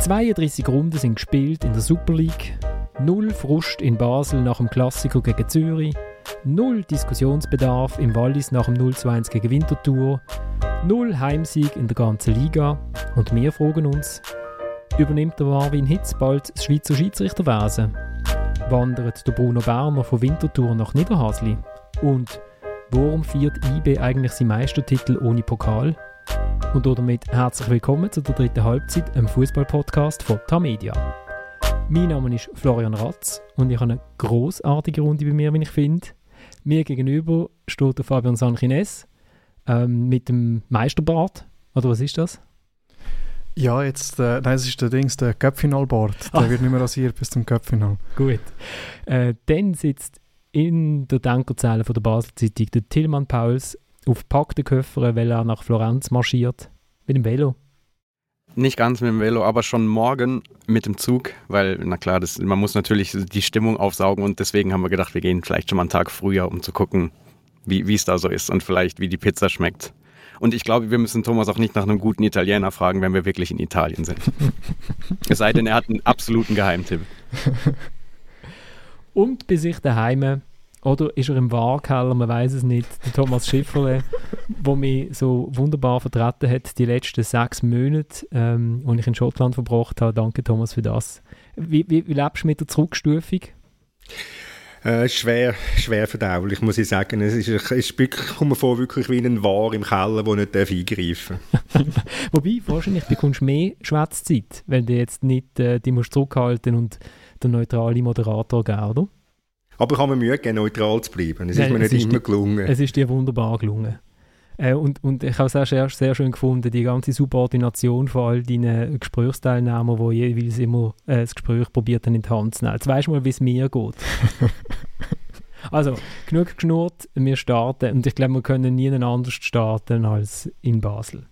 32 Runden sind gespielt in der Super League. Null Frust in Basel nach dem Klassiker gegen Zürich. Null Diskussionsbedarf im Wallis nach dem 0-2 gegen Winterthur. Null Heimsieg in der ganzen Liga. Und wir fragen uns, übernimmt der Marvin Hitz bald das Schweizer Schiedsrichterwesen? Wandert der Bruno Berner von Winterthur nach Niederhasli? Und warum feiert IB eigentlich seinen Meistertitel ohne Pokal? Und damit herzlich willkommen zu der dritten Halbzeit, einem Fußball-Podcast von Tamedia. Mein Name ist Florian Ratz und ich habe eine großartige Runde bei mir, wie ich finde. Mir gegenüber steht der Fabian Sanchines ähm, mit dem Meisterbart. Oder was ist das? Ja, jetzt, äh, nein, es ist der Dings, der Cup-Final-Bart. Der Ach. wird nicht mehr rasiert bis zum Cup-Final. Gut. Äh, dann sitzt in der Denkerzelle von der Basel-Zeitung der Tillmann Pauls auf packten Köffer, weil er nach Florenz marschiert. Mit dem Velo. Nicht ganz mit dem Velo, aber schon morgen mit dem Zug, weil, na klar, das, man muss natürlich die Stimmung aufsaugen und deswegen haben wir gedacht, wir gehen vielleicht schon mal einen Tag früher, um zu gucken, wie es da so ist und vielleicht wie die Pizza schmeckt. Und ich glaube, wir müssen Thomas auch nicht nach einem guten Italiener fragen, wenn wir wirklich in Italien sind. es sei denn, er hat einen absoluten Geheimtipp. Und bei sich daheim oder ist er im Wahrkeller, man weiß es nicht. Der Thomas Schifferle, der mich so wunderbar vertreten hat, die letzten sechs Monate, ähm, die ich in Schottland verbracht habe. Danke, Thomas, für das. Wie, wie, wie lebst du mit der Zurückstufung? Äh, schwer, schwer verdaulich, muss ich sagen. Es ist, es kommt mir vor wirklich wie ein War im Keller, der nicht eingreifen darf. Wobei, wahrscheinlich bekommst du mehr Schwätzzeit, wenn du jetzt nicht äh, die musst zurückhalten und der neutrale Moderator geben, oder? Aber ich habe mir Mühe gegeben, neutral zu bleiben. Es Nein, ist mir nicht immer die, gelungen. Es ist dir wunderbar gelungen. Äh, und, und ich habe es auch sehr, sehr schön gefunden, die ganze Subordination von all deinen Gesprächsteilnehmern, die jeweils immer äh, das Gespräch probiert in die Hand zu nehmen. Jetzt weisst du mal, wie es mir geht. also, genug geschnurrt, wir starten. Und ich glaube, wir können nie anders starten als in Basel.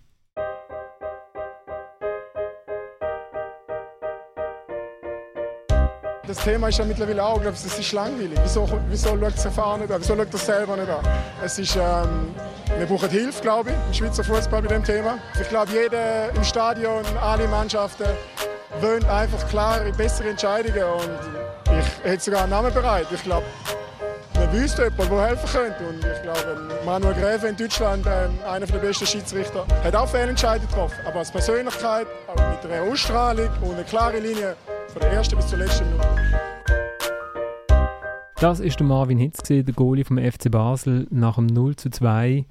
Das Thema ist ja mittlerweile auch, glaube ich, es ist langweilig. Wieso, wieso schaut das Erfahren nicht an? Wieso schaut das selber nicht an? Es ist, ähm, wir brauchen Hilfe, glaube ich, im Schweizer Fußball bei dem Thema. Ich glaube, jeder im Stadion, alle Mannschaften wollen einfach klare, bessere Entscheidungen. Und ich hätte sogar einen Namen bereit. Ich glaube, wüsste jemand, der helfen könnte. Und ich glaube, Manuel Gräfe in Deutschland, äh, einer der besten Schiedsrichter, hat auch Fehlentscheidungen getroffen. Aber als Persönlichkeit, mit einer Ausstrahlung und einer klaren Linie, von der ersten bis zur letzten Minute. Das der Marvin Hitz, der Goalie vom FC Basel nach dem 0 zu 2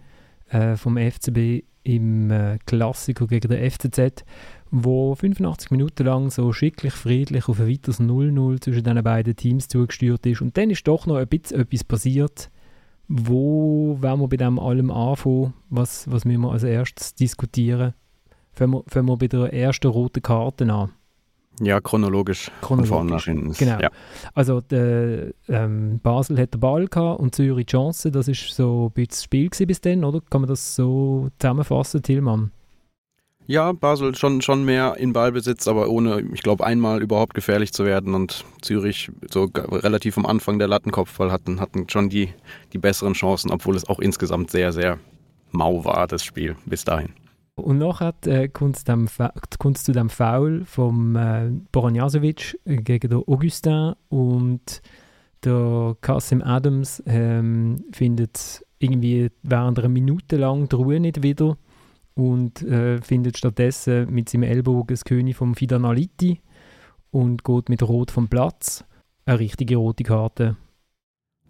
äh, vom FCB im äh, Klassiker gegen den FCZ, wo 85 Minuten lang so schicklich friedlich auf ein weiteres 0-0 zwischen diesen beiden Teams zugesteuert ist. Und dann ist doch noch ein bisschen etwas passiert. Wo wollen wir bei dem allem anfangen? Was, was müssen wir als erstes diskutieren? Fangen wir, fangen wir bei der ersten roten Karte an. Ja, chronologisch, chronologisch. von vorne nach hinten. Genau. Ja. Also der, ähm, Basel hat den Ball gehabt und Zürich die Chance. Das ist so ein bisschen das Spiel bis dann, oder? Kann man das so zusammenfassen, Tillmann? Ja, Basel schon, schon mehr in Ballbesitz, aber ohne, ich glaube, einmal überhaupt gefährlich zu werden. Und Zürich so relativ am Anfang der Lattenkopfball hatten, hatten schon die, die besseren Chancen, obwohl es auch insgesamt sehr, sehr mau war, das Spiel bis dahin. Und nachher äh, kommt es zu dem Foul vom äh, Boranjasovic gegen den Augustin und der Kasim Adams ähm, findet irgendwie während einer Minute lang die Ruhe nicht wieder und äh, findet stattdessen mit seinem Ellbogen das König vom Fidanaliti und geht mit Rot vom Platz. Eine richtige rote Karte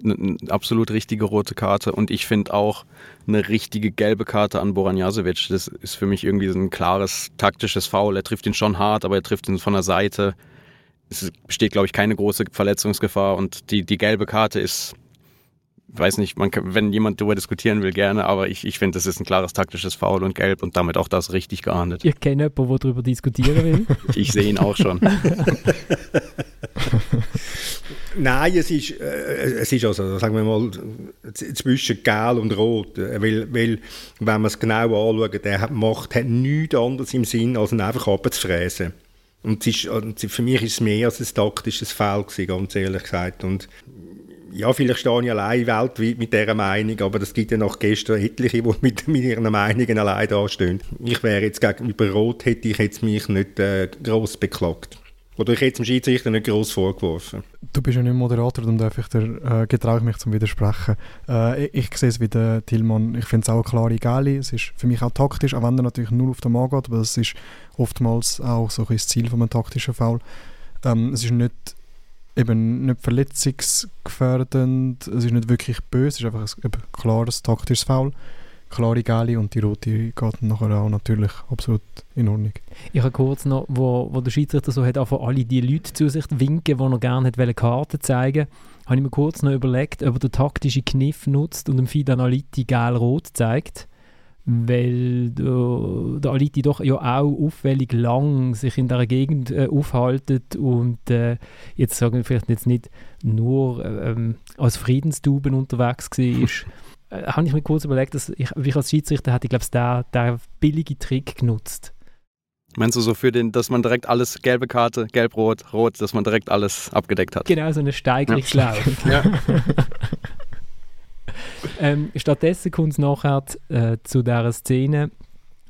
eine absolut richtige rote Karte und ich finde auch eine richtige gelbe Karte an Boran Jasovic. Das ist für mich irgendwie so ein klares taktisches Foul. Er trifft ihn schon hart, aber er trifft ihn von der Seite. Es besteht, glaube ich, keine große Verletzungsgefahr und die, die gelbe Karte ist, weiß nicht, man kann, wenn jemand darüber diskutieren will, gerne, aber ich, ich finde, das ist ein klares taktisches Foul und gelb und damit auch das richtig geahndet. Ich kenne jemanden, der darüber diskutieren will. ich sehe ihn auch schon. Nein, es ist, äh, es ist also, sagen wir mal, zwischen Gel und Rot. Äh, weil, weil wenn man es genau anschaut, der hat, macht, hat nichts anderes im Sinn, als ihn einfach abzufräsen. Und ist, für mich ist es mehr als ein taktisches Foul gewesen, ganz ehrlich gesagt. Und ja, vielleicht stehe ich allein weltweit mit dieser Meinung, aber es gibt ja noch gestern etliche, die mit, ihren Meinungen allein dastehen. Ich wäre jetzt gegenüber Rot, hätte ich jetzt mich nicht äh, gross beklagt. Oder ich hätte dem Schiedsrichter nicht gross vorgeworfen. Du bist ja nicht Moderator, darum darf ich dir, äh, getraue ich mich zum Widersprechen. Äh, ich, ich sehe es wie der Tillmann, ich finde es auch eine klare Gali. Es ist für mich auch taktisch, auch wenn er natürlich null auf den Mann geht, aber das ist oftmals auch so ein das Ziel von einem taktischen Foul. Ähm, es ist nicht eben nicht verletzungsgefährdend, es ist nicht wirklich böse, es ist einfach ein, ein klares taktisches Foul. Klare Gelbe und die rote geht nachher auch natürlich absolut in Ordnung. Ich habe kurz noch, wo, wo der Schiedsrichter so hat, einfach alle die Leute zu sich winken, die er gerne hätte Karten zeigen. Habe ich mir kurz noch überlegt, ob er den taktischen Kniff nutzt und dem Fidan Aliti gel-rot zeigt, weil der, der Aliti doch ja auch auffällig lang sich in dieser Gegend äh, aufhaltet und äh, jetzt sagen wir vielleicht jetzt nicht nur ähm, als Friedenstuben unterwegs war, äh, habe ich mir kurz überlegt, dass ich, ich als Schiedsrichter hätte, ich glaube, der, der billige Trick genutzt. Meinst du so für den, dass man direkt alles, gelbe Karte, gelb-rot, rot, dass man direkt alles abgedeckt hat? Genau, so eine Steigerungslauf. Ja. ähm, stattdessen kommt es nachher äh, zu dieser Szene,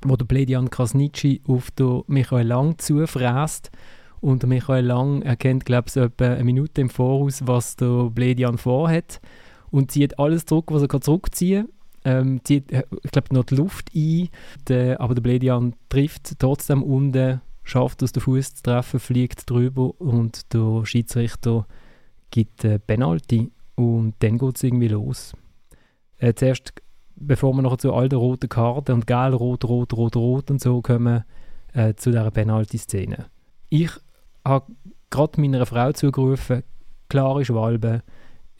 wo der Bledian Krasnitschi auf den Michael Lang zufräst. Und der Michael Lang erkennt, glaube ich, etwa eine Minute im Voraus, was der Bledian vorhat und zieht alles zurück, was er zurückziehen kann. Ähm, zieht, äh, ich glaube, noch die Luft ein, der, aber der Bledian trifft trotzdem unten, schafft es, den Fuß zu treffen, fliegt drüber und der Schiedsrichter gibt äh, Penalty und dann geht es irgendwie los. Äh, zuerst, bevor wir noch zu all den roten Karten und gelb, rot, rot, rot, rot und so kommen, äh, zu dieser Penalty-Szene. Ich habe gerade meiner Frau zugerufen, klare Schwalbe,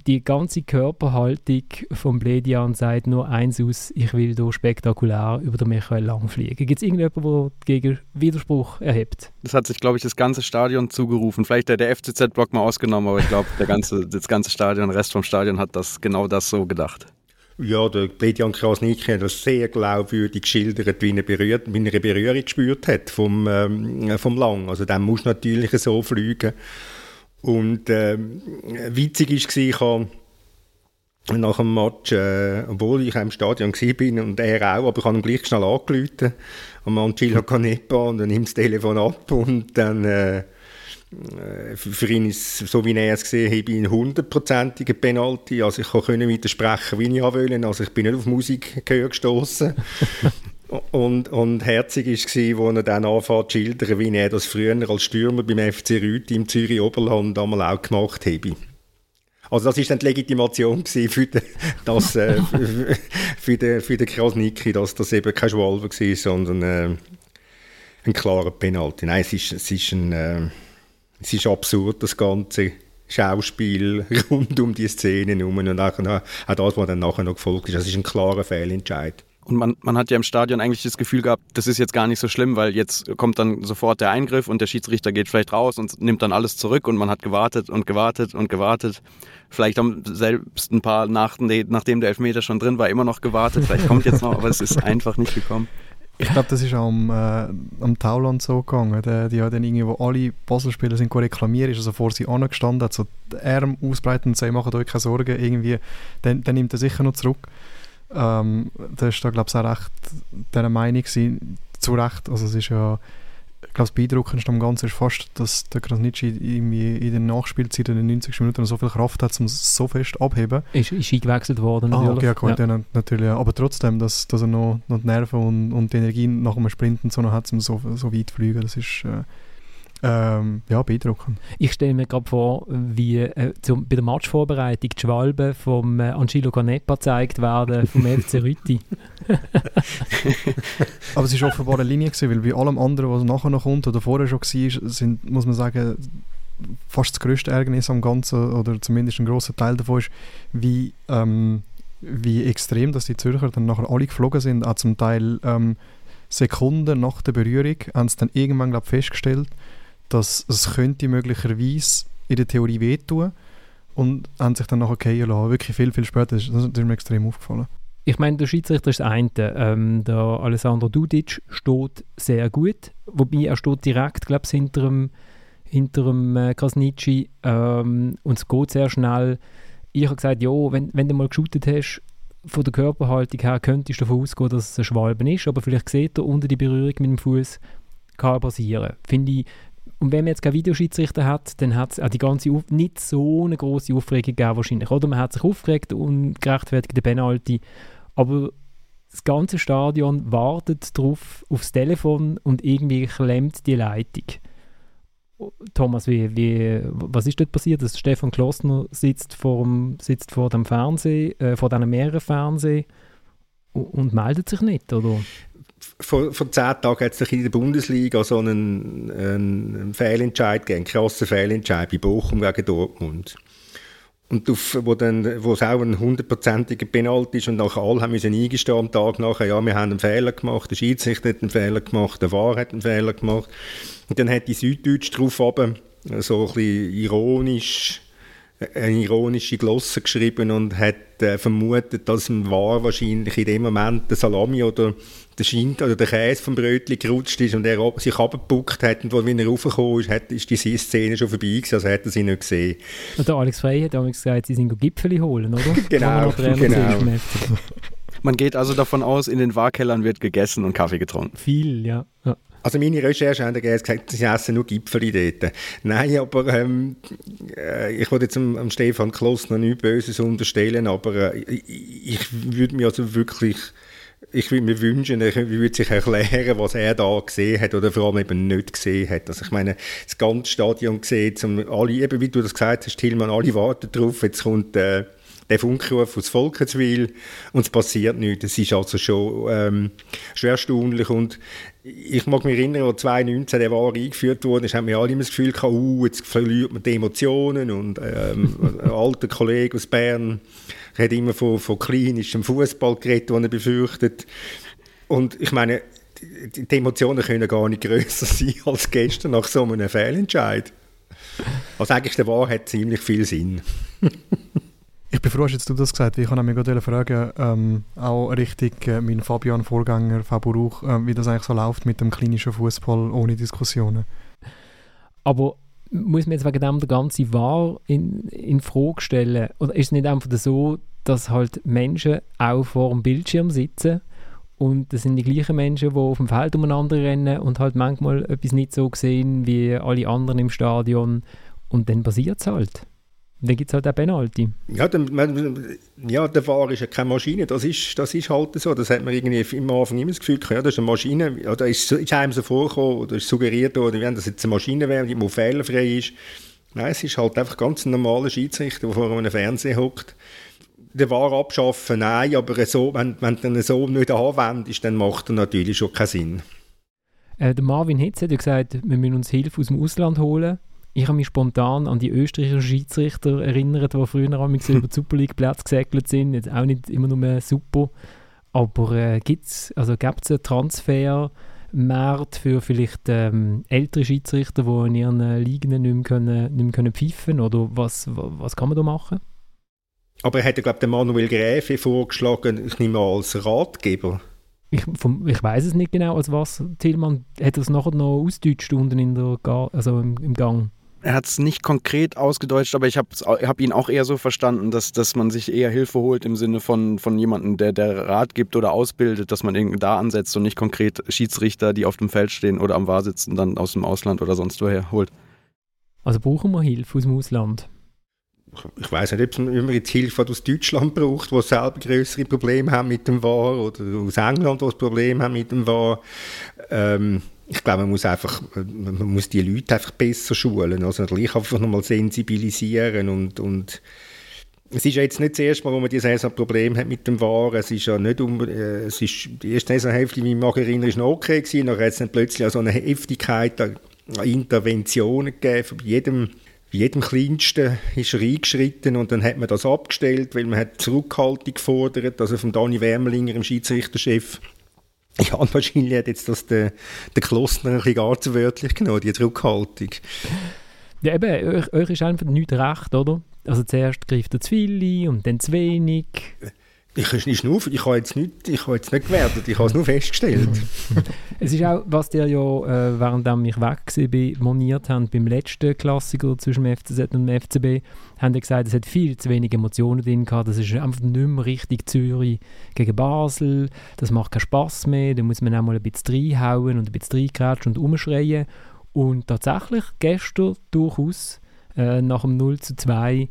die ganze Körperhaltung vom Bledian sagt nur eins aus, ich will hier spektakulär über den Michael Lang fliegen. Gibt es irgendjemanden, der gegen Widerspruch erhebt? Das hat sich, glaube ich, das ganze Stadion zugerufen. Vielleicht der, der FCZ-Block mal ausgenommen, aber ich glaube, ganze, das ganze Stadion, der Rest vom Stadion hat das genau das so gedacht. Ja, der Bledian Krasniki hat das sehr glaubwürdig geschildert, wie er, berührt, wie er eine Berührung gespürt hat vom, ähm, vom Lang. Also der muss natürlich so fliegen. Und äh, witzig war, ich habe nach dem Match, äh, obwohl ich im Stadion war und er auch, aber ich habe ihn gleich schnell angerufen, am Angelo Canepa, und dann nimmt das Telefon ab und dann äh, für ihn ist, so wie er es gesehen hat, ein hundertprozentiger Penalty. Also ich konnte widersprechen, wie ich wollte. Also ich bin nicht auf Musik gestoßen. Und, und herzig war es, als er dann anfängt zu schildern, wie er das früher als Stürmer beim FC Rüti im Zürich Oberland einmal auch gemacht habe. Also das war dann die Legitimation für den, das, äh, für, den, für den Krasniki, dass das eben kein Schwalbe war, sondern äh, ein klarer Penalty. Nein, es ist, es ist, ein, äh, es ist absurd, das ganze Schauspiel rund um die Szene herum und auch, auch das, was dann nachher noch gefolgt ist. Das ist ein klarer Fehlentscheid. Und man, man hat ja im Stadion eigentlich das Gefühl gehabt, das ist jetzt gar nicht so schlimm, weil jetzt kommt dann sofort der Eingriff und der Schiedsrichter geht vielleicht raus und nimmt dann alles zurück und man hat gewartet und gewartet und gewartet. Vielleicht haben selbst ein paar, nach, nachdem der Elfmeter schon drin war, immer noch gewartet. Vielleicht kommt jetzt noch, aber es ist einfach nicht gekommen. Ich glaube, das ist auch am, äh, am Tauland so gegangen. Die, die haben dann irgendwie, wo alle Basel-Spieler sind reklamieren, ist also vor sie angestanden, hat so die Arme ausbreiten und sagt, macht euch keine Sorgen, irgendwie, dann, dann nimmt er sicher noch zurück. Ähm, da ist da, glaube ich, auch recht dieser Meinung gewesen, zu Recht. Also es ist ja, ich glaube, das Beeindruckendste am Ganzen ist fast, dass der Krasnitschi irgendwie in den Nachspielzeit in den 90 Minuten so viel Kraft hat, um so fest abheben. Ist, ist eingewechselt worden ah. Ah, okay, ja. natürlich. Aber trotzdem, dass, dass er noch, noch die Nerven und, und die Energie nach einem Sprinten so noch hat, um so, so weit zu fliegen, das ist... Äh, ähm, ja, beeindruckend. Ich stelle mir gerade vor, wie äh, zum, bei der Matchvorbereitung die Schwalben vom äh, Angelo Canepa gezeigt werden, vom FC Rüti. Aber es war offenbar eine Linie, gewesen, weil bei allem anderen, was nachher noch kommt oder vorher schon war, sind, muss man sagen, fast das größte Ärgernis am Ganzen, oder zumindest ein großer Teil davon ist, wie, ähm, wie extrem, dass die Zürcher dann nachher alle geflogen sind, auch zum Teil ähm, Sekunden nach der Berührung, haben sie dann irgendwann glaub, festgestellt, dass es könnte möglicherweise in der Theorie wehtun und haben sich dann nachher fallen lassen. Wirklich viel, viel später. Das, das ist mir extrem aufgefallen. Ich meine, der Schiedsrichter ist das eine. Ähm, der Alessandro Dudic steht sehr gut, wobei er steht direkt, glaube ich, hinter dem, hinter dem äh, Krasnitschi ähm, und es geht sehr schnell. ich habe gesagt, ja, wenn, wenn du mal geshootet hast, von der Körperhaltung her könntest du davon ausgehen, dass es ein Schwalben ist, aber vielleicht sieht er unter die Berührung mit dem Fuß kann passieren. Finde ich, und wenn man jetzt keinen Videoschiedsrichter hat, dann hat es auch die ganze Auf nicht so eine große Aufregung gegeben wahrscheinlich. Oder man hat sich aufgeregt und gerechtfertigte Penalty, aber das ganze Stadion wartet drauf aufs Telefon und irgendwie klemmt die Leitung. Thomas, wie, wie, was ist dort passiert? Dass Stefan Klossner sitzt vor dem, sitzt vor dem Fernsehen, äh, vor diesen mehreren Fernsehen und, und meldet sich nicht, oder? Vor, vor zehn Tagen hat es in der Bundesliga so einen, einen Fehlentscheid gegeben, einen krassen Fehlentscheid bei Bochum gegen Dortmund. Und auf, wo, dann, wo es auch ein hundertprozentiger Penalty ist und nachher alle haben müssen eingestehen am Tag nachher, ja, wir haben einen Fehler gemacht, der Schiedsrichter hat einen Fehler gemacht, der VAR hat einen Fehler gemacht. Und dann hat die Süddeutsch drauf aber so ein bisschen ironisch eine ironische Glosse geschrieben und hat äh, vermutet, dass im War wahrscheinlich in dem Moment der Salami oder der Schint oder der Käse vom Brötchen gerutscht ist und er sich abgebuckt hat und wenn er raufgekommen ist, hat, ist diese Szene schon vorbei gewesen, also hat er sie nicht gesehen. Und der Alex Frey hat damals gesagt, sie sind Gipfeli holen, oder? genau, genau. Man geht also davon aus, in den Wahrkellern wird gegessen und Kaffee getrunken. Viel, ja. ja. Also meine Recherche haben gesagt, sie essen nur Gipfel dort. Nein, aber ähm, äh, ich wollte jetzt am, Stefan Kloss noch nichts Böses unterstellen, aber äh, ich, würde mir also wirklich ich würde mir wünschen, er würde sich erklären, was er da gesehen hat oder vor allem eben nicht gesehen hat. Also ich meine, das ganze Stadion gesehen, zum, alle, eben wie du das gesagt hast, Tillmann, alle warten drauf, jetzt kommt äh, der Funkruf aus Volkenswil und es passiert nichts. Das ist also schon ähm, schwer erstaunlich und ich mag mich erinnern, als 2019 der war eingeführt wurde, ich habe mir alle immer das Gefühl gehabt, uh, jetzt verliert man die Emotionen und ähm, ein alter Kollege aus Bern hat immer von, von klinischem Fußball geredet, den er befürchtet. Und ich meine, die, die Emotionen können gar nicht größer sein als gestern nach so einem Fehlentscheid. Also eigentlich der Wahrheit hat ziemlich viel Sinn. Ich bin froh, dass du das gesagt hast. Ich wollte mich fragen, ähm, auch richtig äh, mein Fabian-Vorgänger Fabio Rauch, äh, wie das eigentlich so läuft mit dem klinischen Fußball ohne Diskussionen. Aber muss man jetzt wegen dem der ganze Wahr in, in Frage stellen? Oder ist es nicht einfach so, dass halt Menschen auch vor dem Bildschirm sitzen und das sind die gleichen Menschen, die auf dem Feld umeinander rennen und halt manchmal etwas nicht so sehen wie alle anderen im Stadion und dann passiert es halt. Dann gibt es halt auch Penalty. Ja, der, ja, der Fahrer ist ja keine Maschine, das ist, das ist halt so. Das hat man irgendwie am Anfang immer das Gefühl ja, das ist eine Maschine. Ja, da ist, ist einem so vorgekommen oder ist suggeriert worden, wenn das jetzt eine Maschine wäre, die fehlerfrei ist. Nein, es ist halt einfach ganz ein normaler Schiedsrichter, der vor einem Fernseher hockt. Der War abschaffen, nein, aber so, wenn, wenn du ihn so nicht anwendest, dann macht er natürlich schon keinen Sinn. Äh, der Marvin Hitz hat ja gesagt, wir müssen uns Hilfe aus dem Ausland holen. Ich habe mich spontan an die österreichischen Schiedsrichter erinnert, die früher einmal über die Super League Platz gesegelt sind. Jetzt auch nicht immer nur mehr super. Aber äh, also gibt es einen Transfermarkt für vielleicht ähm, ältere Schiedsrichter, die in ihren äh, Ligen nicht mehr, können, nicht mehr können pfeifen Oder was, was kann man da machen? Aber er hat, glaube ich, Manuel Gräfe vorgeschlagen, ich nehme mal als Ratgeber. Ich, ich weiß es nicht genau, als was Tillmann hat das nachher noch ausdeutscht unten in der Ga also im, im Gang er hat es nicht konkret ausgedeutscht, aber ich habe hab ihn auch eher so verstanden, dass, dass man sich eher Hilfe holt im Sinne von, von jemandem, der, der Rat gibt oder ausbildet, dass man irgendwie da ansetzt und nicht konkret Schiedsrichter, die auf dem Feld stehen oder am War sitzen, dann aus dem Ausland oder sonst woher holt. Also brauchen wir Hilfe aus dem Ausland? ich weiß nicht, ob man jetzt Hilfe aus Deutschland braucht, wo selber größere Probleme haben mit dem War, oder aus England, wo Probleme haben mit dem War. Ähm, ich glaube, man muss einfach, man muss die Leute einfach besser schulen, also gleich einfach nochmal sensibilisieren und, und es ist ja jetzt nicht das erste Mal, wo man die Saison Problem hat mit dem Waren. Es ist ja nicht um, äh, es ist, die erste Saisonhälfte, wie ich mich erinnere, ist noch okay gewesen. Nachher hat es dann plötzlich so eine Heftigkeit an Interventionen gegeben. Bei jedem, jedem Kleinsten ist er eingeschritten und dann hat man das abgestellt, weil man hat Zurückhaltung gefordert, also von Dani Wermelinger, dem Schiedsrichterchef, ja, wahrscheinlich hat jetzt das der, der Kloster ein bisschen gar zu wörtlich genommen, die Zurückhaltung. Ja, eben, euch, euch ist einfach nichts recht, oder? Also zuerst greift er zu viel und dann zu wenig. Ich, ich, nur, ich habe jetzt nicht, ich habe jetzt nicht gewertet, ich habe es nur festgestellt. es ist auch, was der ja, äh, während ich weg war, moniert haben, beim letzten Klassiker zwischen dem FCZ und dem FCB, haben die gesagt, es hat viel zu wenig Emotionen drin gehabt, das ist einfach nicht mehr richtig Zürich gegen Basel, das macht keinen Spass mehr, da muss man auch mal ein bisschen reinhauen und ein bisschen reinkratschen und umschreien. Und tatsächlich gestern durchaus äh, nach dem 0 zu 2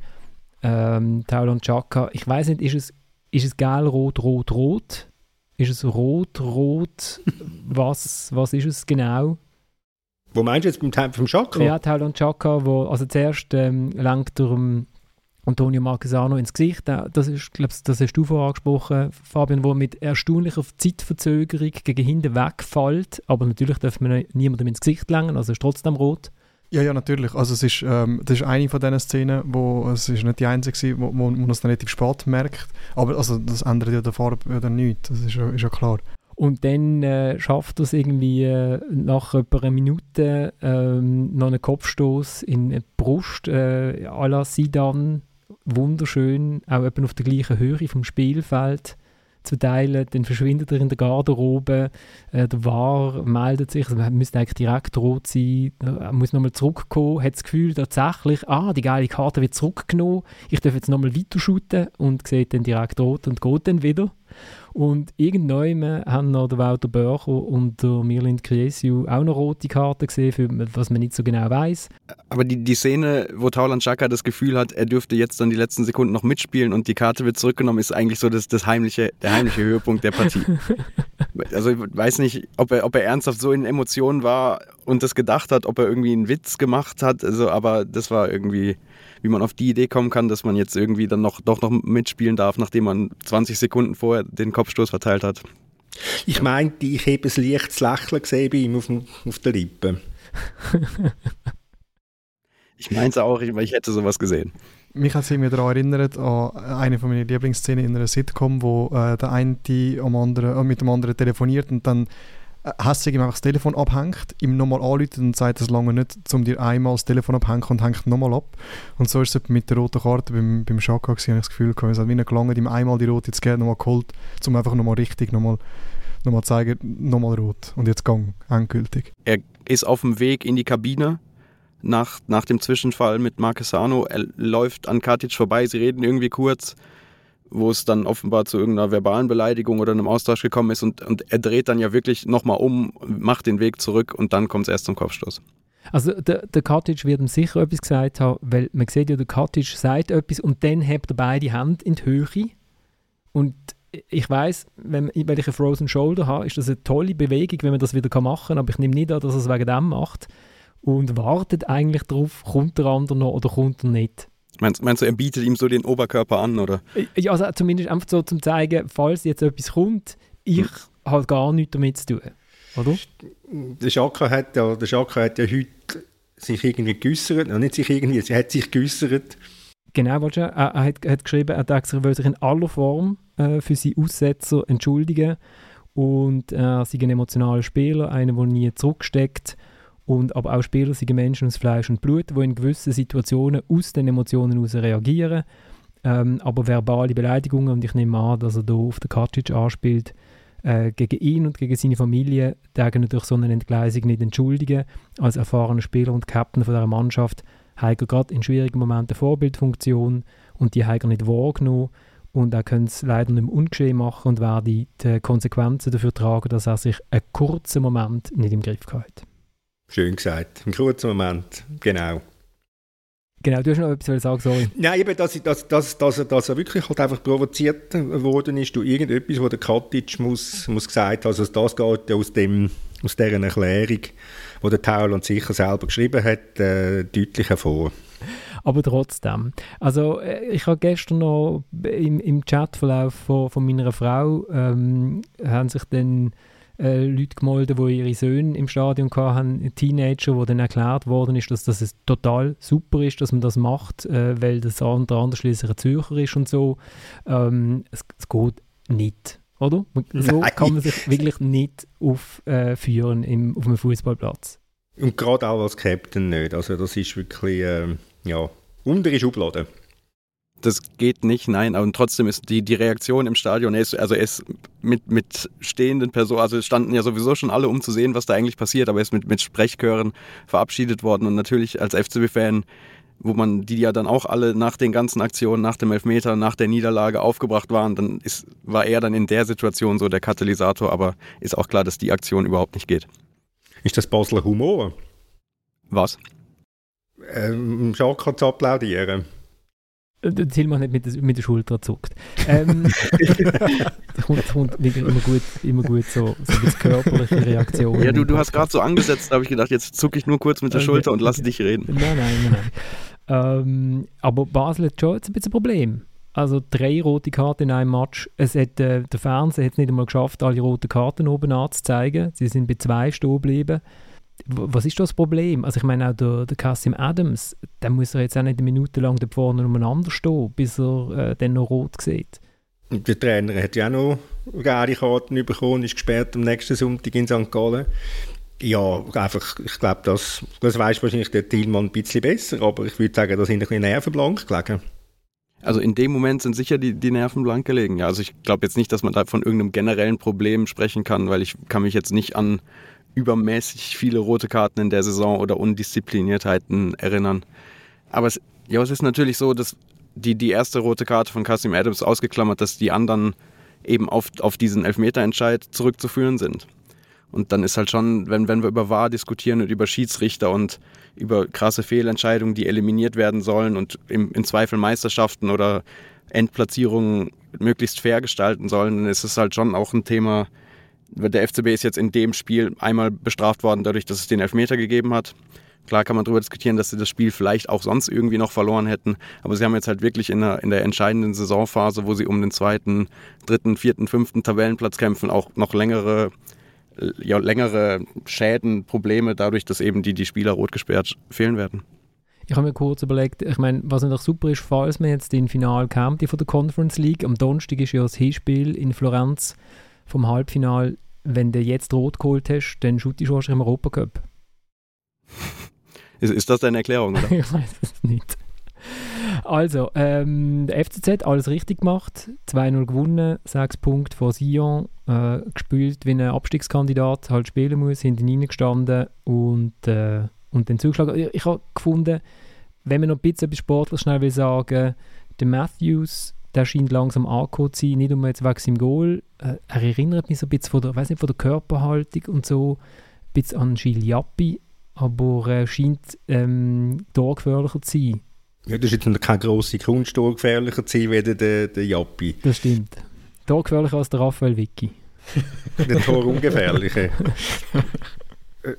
ähm, Taulan Chaka, ich weiß nicht, ist es ist es gel, rot, rot, rot? Ist es rot, rot? was, was ist es genau? Wo meinst du jetzt beim Tempo vom Chaka? Ja, Taulan Chaka, wo, also zuerst ähm, lenkt er Antonio Marquesano ins Gesicht. Das, ist, glaub, das hast du vorher angesprochen, Fabian, wo mit erstaunlicher Zeitverzögerung gegen hinten wegfällt. Aber natürlich darf man niemandem ins Gesicht lenken, also ist trotzdem rot. Ja, ja, natürlich. Also es ist, ähm, das ist eine von diesen Szenen, wo es ist nicht die einzige wo, wo man es dann relativ spät merkt. Aber also, das ändert ja der Farbe ja nichts, das ist ja, ist ja klar. Und dann äh, schafft es irgendwie äh, nach etwa einer Minute ähm, noch einen Kopfstoß in die Brust äh, à la Sidan. Wunderschön, auch etwa auf der gleichen Höhe vom Spielfeld zu teilen. Dann verschwindet er in der Garderobe. Äh, der War meldet sich, also man müsste eigentlich direkt rot sein. Er muss nochmal zurückkommen, hat das Gefühl tatsächlich, ah, die geile Karte wird zurückgenommen. Ich darf jetzt nochmal weiter shooten und sieht dann direkt rot und geht dann wieder. Und irgendwann haben noch der Walter Börcher und der Mirlind Kriesiu auch noch rote Karten gesehen, für was man nicht so genau weiß. Aber die, die Szene, wo Tauland Chaka das Gefühl hat, er dürfte jetzt dann die letzten Sekunden noch mitspielen und die Karte wird zurückgenommen, ist eigentlich so das, das heimliche, der heimliche Höhepunkt der Partie. also ich weiß nicht, ob er, ob er ernsthaft so in Emotionen war und das gedacht hat, ob er irgendwie einen Witz gemacht hat, also, aber das war irgendwie wie man auf die Idee kommen kann, dass man jetzt irgendwie dann noch, doch noch mitspielen darf, nachdem man 20 Sekunden vorher den Kopfstoß verteilt hat. Ich meinte, ich habe ein leichtes Lächeln gesehen bei ihm auf, auf der Lippe. ich meinte auch, ich, ich hätte sowas gesehen. Mich hat es irgendwie daran erinnert, an eine von meinen Lieblingsszenen in einer Sitcom, wo äh, der eine am anderen, äh, mit dem anderen telefoniert und dann hässig ihm einfach das Telefon abhängt, ihm nochmal anruft und sagt, es lange nicht, um dir einmal das Telefon abhängen und hängt nochmal ab. Und so ist es mit der roten Karte beim, beim Schaka gewesen, habe ich das Gefühl gehabt, es hat wie gelangt, ihm einmal die rote zu geben, nochmal geholt, um einfach nochmal richtig, nochmal nochmal zeigen, nochmal rot und jetzt Gang, endgültig. Er ist auf dem Weg in die Kabine nach, nach dem Zwischenfall mit Marquesano. Er läuft an Katic vorbei, sie reden irgendwie kurz wo es dann offenbar zu irgendeiner verbalen Beleidigung oder einem Austausch gekommen ist und, und er dreht dann ja wirklich nochmal um, macht den Weg zurück und dann kommt es erst zum Kopfstoß. Also der, der Katic wird ihm sicher etwas gesagt haben, weil man sieht ja, der Katic sagt etwas und dann hebt er beide Hände in die Höhe und ich weiß, wenn, wenn ich einen Frozen Shoulder habe, ist das eine tolle Bewegung, wenn man das wieder machen kann, aber ich nehme nicht an, dass er es wegen dem macht und wartet eigentlich darauf, kommt der andere noch oder kommt er nicht. Meinst, meinst du, er bietet ihm so den Oberkörper an, oder? Ja, also zumindest einfach so zum zeigen, falls jetzt etwas kommt, ich hm. habe gar nichts damit zu tun, oder? Der Schaka hat ja, der Schaka hat ja heute sich irgendwie geäussert, nicht sich irgendwie, er hat sich geäussert. Genau, er, er hat, hat geschrieben, er, er will sich in aller Form äh, für seine Aussetzer entschuldigen und er sei ein emotionaler Spieler, einer, der nie zurücksteckt und aber auch Spieler sind Menschen aus Fleisch und Blut, die in gewissen Situationen aus den Emotionen heraus reagieren. Ähm, aber verbale Beleidigungen, und ich nehme an, dass er hier auf den Kacic anspielt, äh, gegen ihn und gegen seine Familie, die natürlich so eine Entgleisung nicht entschuldigen. Als erfahrener Spieler und Captain von dieser Mannschaft hat er gerade in schwierigen Momenten eine Vorbildfunktion und die hat er nicht wahrgenommen und er könnte es leider nicht mehr ungeschehen machen und werde die Konsequenzen dafür tragen, dass er sich einen kurzen Moment nicht im Griff hat. Schön gesagt. Ein kurzer Moment, genau. Genau, du hast noch etwas sagen, sorry. Nein, eben, dass, dass, dass, dass, er, dass er wirklich halt einfach provoziert worden ist durch irgendetwas, was der Katic muss, muss gesagt hat. Also das geht aus, dem, aus dieser Erklärung, die der Tauland sicher selber geschrieben hat, äh, deutlich hervor. Aber trotzdem. Also äh, ich habe gestern noch im, im Chatverlauf von, von meiner Frau ähm, haben sich dann äh, Leute gemeldet, die ihre Söhne im Stadion hatten, Teenager, wo dann erklärt worden ist, dass das total super ist, dass man das macht, äh, weil das unter anderem schließlich ein Zürcher ist und so. Ähm, es, es geht nicht, oder? So Nein. kann man sich wirklich nicht aufführen äh, auf einem Fußballplatz. Und gerade auch als Captain nicht. Also das ist wirklich, äh, ja, untere Schublade. Das geht nicht, nein, aber trotzdem ist die, die Reaktion im Stadion, er ist, also er ist mit, mit stehenden Personen, also es standen ja sowieso schon alle, um zu sehen, was da eigentlich passiert, aber er ist mit, mit Sprechchören verabschiedet worden und natürlich als FCB-Fan, wo man die ja dann auch alle nach den ganzen Aktionen, nach dem Elfmeter, nach der Niederlage aufgebracht waren, dann ist, war er dann in der Situation so der Katalysator, aber ist auch klar, dass die Aktion überhaupt nicht geht. Ist das Basler Humor? Was? Ähm, Jacques zu applaudieren. Der Tillmann hat mit, der, mit der Schulter zuckt. Ähm, das kommt, kommt immer gut, immer gut so, so ein körperliche Reaktionen. Ja, du, du hast gerade so angesetzt, da habe ich gedacht, jetzt zucke ich nur kurz mit der okay, Schulter und lasse okay. dich reden. Nein, nein, nein. nein. Ähm, aber Basel hat schon jetzt ein bisschen ein Problem. Also drei rote Karten in einem Match. Es hat, äh, der Fernseher hat es nicht einmal geschafft, alle roten Karten oben anzuzeigen. Sie sind bei zwei stehen geblieben was ist das Problem? Also ich meine auch der, der Cassim Adams, der muss er jetzt auch nicht eine Minute lang da vorne umeinander stehen, bis er äh, dann noch rot sieht. Der Trainer hat ja auch noch gelbe Karten bekommen, ist gesperrt am nächsten Sonntag in St. Gallen. Ja, einfach, ich glaube, das, das weiß wahrscheinlich der Thielmann ein bisschen besser, aber ich würde sagen, da sind ein bisschen Nerven blank gelegen. Also in dem Moment sind sicher die, die Nerven blank gelegen. Ja, also ich glaube jetzt nicht, dass man da von irgendeinem generellen Problem sprechen kann, weil ich kann mich jetzt nicht an übermäßig viele rote Karten in der Saison oder Undiszipliniertheiten erinnern. Aber es, ja, es ist natürlich so, dass die, die erste rote Karte von Kasim Adams ausgeklammert, dass die anderen eben auf, auf diesen Elfmeterentscheid zurückzuführen sind. Und dann ist halt schon, wenn, wenn wir über Wahr diskutieren und über Schiedsrichter und über krasse Fehlentscheidungen, die eliminiert werden sollen und im, in Zweifel Meisterschaften oder Endplatzierungen möglichst fair gestalten sollen, dann ist es halt schon auch ein Thema, der FCB ist jetzt in dem Spiel einmal bestraft worden, dadurch, dass es den Elfmeter gegeben hat. Klar kann man darüber diskutieren, dass sie das Spiel vielleicht auch sonst irgendwie noch verloren hätten, aber sie haben jetzt halt wirklich in der, in der entscheidenden Saisonphase, wo sie um den zweiten, dritten, vierten, fünften Tabellenplatz kämpfen, auch noch längere, ja, längere Schäden, Probleme, dadurch, dass eben die, die Spieler rot gesperrt fehlen werden. Ich habe mir kurz überlegt, ich meine, was natürlich super ist, falls man jetzt den Final kommt von der Conference League, am Donnerstag ist ja das Hinspiel in Florenz vom Halbfinal, wenn du jetzt rot geholt hast, dann shootest du im Europacup. Ist, ist das deine Erklärung, oder? ich weiß es nicht. Also, ähm, der FCZ alles richtig gemacht, 2-0 gewonnen, 6 Punkte vor Sion, äh, gespielt wie ein Abstiegskandidat halt spielen muss, hinten reingestanden und, äh, und dann zugeschlagen. Ich, ich habe gefunden, wenn man noch ein bisschen etwas Sportler schnell will sagen, der Matthews der scheint langsam angekommen zu sein, nicht nur jetzt wegen seinem Goal. Äh, er erinnert mich so ein bisschen von der, weiß nicht, von der Körperhaltung und so, ein bisschen an Giliappi, aber er äh, scheint ähm, torgefährlicher zu sein. Ja, das ist jetzt keine grosse Kunst, torgefährlicher zu sein, wie der, der Jappi. Das stimmt. Torgefährlicher als der Raphael Vicky. der Torungefährliche.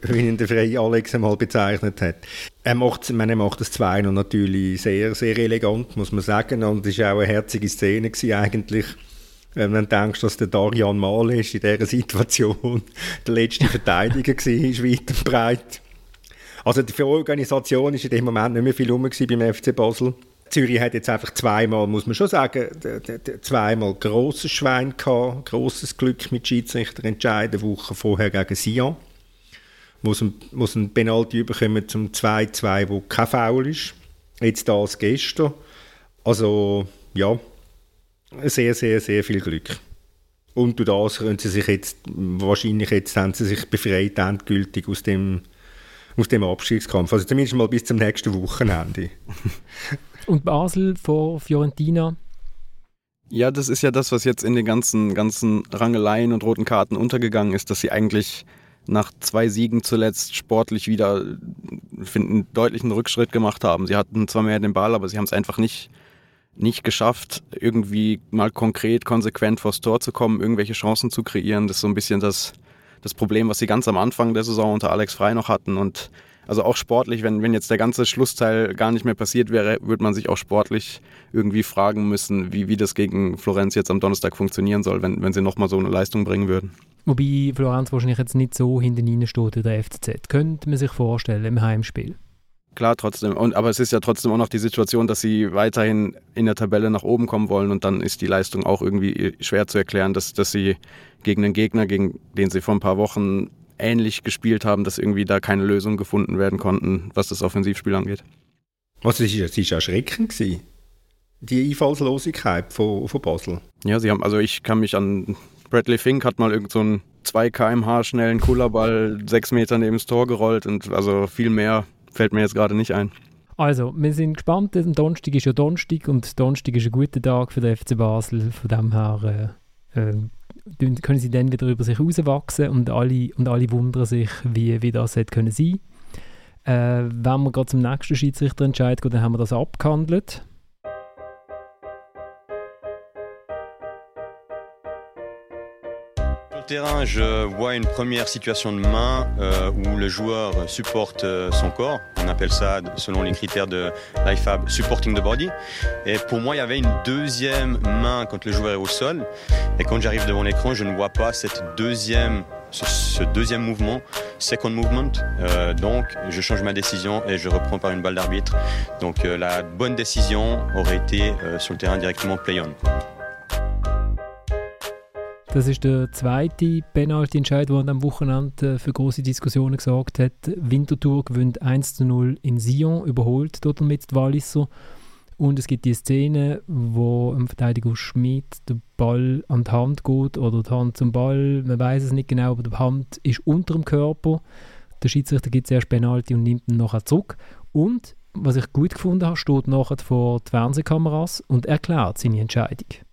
wie ihn der freie Alex einmal bezeichnet hat. Er macht, meine, er macht das 2 noch natürlich sehr, sehr elegant, muss man sagen. Und es war auch eine herzige Szene gewesen, eigentlich. Wenn man denkt, dass der Darian Mal ist in dieser Situation der letzte Verteidiger war, weit und breit. Also die Organisation ist in dem Moment nicht mehr viel rum beim FC Basel. Zürich hat jetzt einfach zweimal, muss man schon sagen, zweimal grosses Schwein gehabt, grosses Glück mit Schiedsrichter entscheiden, Woche vorher gegen Sion muss ein, muss ein Penalty bekommen zum 2-2, wo kein Foul ist. Jetzt als gestern. Also, ja, sehr, sehr, sehr viel Glück. Und durch das können sie sich jetzt, wahrscheinlich jetzt haben sie sich befreit endgültig aus dem, aus dem Abstiegskampf. Also zumindest mal bis zum nächsten Wochenende. Und Basel vor Fiorentina? Ja, das ist ja das, was jetzt in den ganzen, ganzen Rangeleien und roten Karten untergegangen ist, dass sie eigentlich nach zwei Siegen zuletzt sportlich wieder einen deutlichen Rückschritt gemacht haben. Sie hatten zwar mehr den Ball, aber sie haben es einfach nicht, nicht geschafft, irgendwie mal konkret, konsequent vors Tor zu kommen, irgendwelche Chancen zu kreieren. Das ist so ein bisschen das, das Problem, was sie ganz am Anfang der Saison unter Alex Frei noch hatten. Und also auch sportlich, wenn, wenn jetzt der ganze Schlussteil gar nicht mehr passiert wäre, würde man sich auch sportlich irgendwie fragen müssen, wie, wie das gegen Florenz jetzt am Donnerstag funktionieren soll, wenn, wenn sie nochmal so eine Leistung bringen würden. Wobei Florenz wahrscheinlich jetzt nicht so hinten steht in der FCZ. Könnte man sich vorstellen im Heimspiel. Klar, trotzdem. Und, aber es ist ja trotzdem auch noch die Situation, dass sie weiterhin in der Tabelle nach oben kommen wollen und dann ist die Leistung auch irgendwie schwer zu erklären, dass, dass sie gegen einen Gegner, gegen den sie vor ein paar Wochen ähnlich gespielt haben, dass irgendwie da keine Lösung gefunden werden konnten, was das Offensivspiel angeht. Was, das war erschreckend. Gewesen. die Einfallslosigkeit von, von Basel. Ja, sie haben, also ich kann mich an Bradley Fink hat mal irgend so einen 2 kmh schnellen Kullerball sechs Meter neben das Tor gerollt und also viel mehr fällt mir jetzt gerade nicht ein. Also, wir sind gespannt. Donnerstag ist ja Donnerstag und Donnerstag ist ein guter Tag für den FC Basel. Von dem her äh, äh, können sie dann wieder über sich herauswachsen und alle, und alle wundern sich, wie, wie das hätte können sein. Äh, wenn wir gerade zum nächsten Schiedsrichterentscheid gehen, dann haben wir das abgehandelt. Terrain, je vois une première situation de main euh, où le joueur supporte euh, son corps. On appelle ça, selon les critères de l'IFAB, supporting the body. Et pour moi, il y avait une deuxième main quand le joueur est au sol. Et quand j'arrive devant l'écran, je ne vois pas cette deuxième, ce, deuxième mouvement, second movement. Euh, donc, je change ma décision et je reprends par une balle d'arbitre. Donc, la bonne décision aurait été sur le terrain directement play on. Das ist der zweite Penalty-Entscheid, der am Wochenende äh, für große Diskussionen gesorgt hat. Winterthur gewinnt 1 zu 0 in Sion, überholt dort mit Walliser. Und es gibt die Szene, wo ein Verteidiger Schmidt der Ball an die Hand geht oder die Hand zum Ball, man weiß es nicht genau, aber die Hand ist unter dem Körper. Der Schiedsrichter gibt zuerst Penalty und nimmt ihn nachher zurück. Und, was ich gut gefunden habe, steht nachher vor die Fernsehkameras und erklärt seine Entscheidung.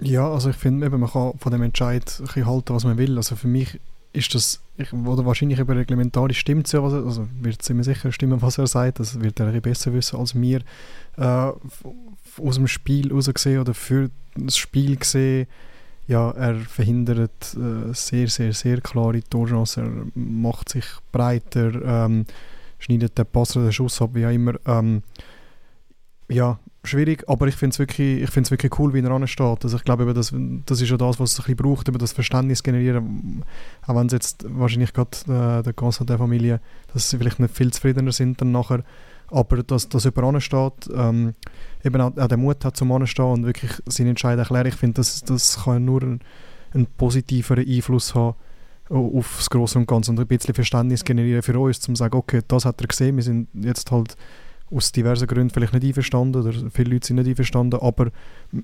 Ja, also ich finde, man kann von dem Entscheid ein halten, was man will. Also für mich ist das, ich, oder wahrscheinlich über reglementarisch stimmt es ja, also wird es immer sicher stimmen, was er sagt, das wird er besser wissen als mir. Äh, aus dem Spiel raus gesehen oder für das Spiel gesehen, ja, er verhindert äh, sehr, sehr, sehr klare Torchancen, er macht sich breiter, ähm, schneidet den Pass oder den Schuss ab, wie auch immer. Ähm, ja, schwierig, aber ich finde es wirklich, wirklich cool, wie er ansteht. Also ich glaube, das, das ist ja das, was es ein bisschen braucht, über das Verständnis generieren. Auch wenn es jetzt wahrscheinlich gerade äh, der Constantin der Familie, dass sie vielleicht nicht viel zufriedener sind dann nachher, aber dass, dass jemand ansteht, ähm, eben auch, auch den Mut hat zum Anstehen und wirklich seinen Entscheid erklären, ich finde, das, das kann nur einen, einen positiveren Einfluss haben auf das Große und Ganze und ein bisschen Verständnis generieren für uns, um zu sagen, okay, das hat er gesehen, wir sind jetzt halt aus diversen Gründen vielleicht nicht einverstanden oder viele Leute sind nicht einverstanden, aber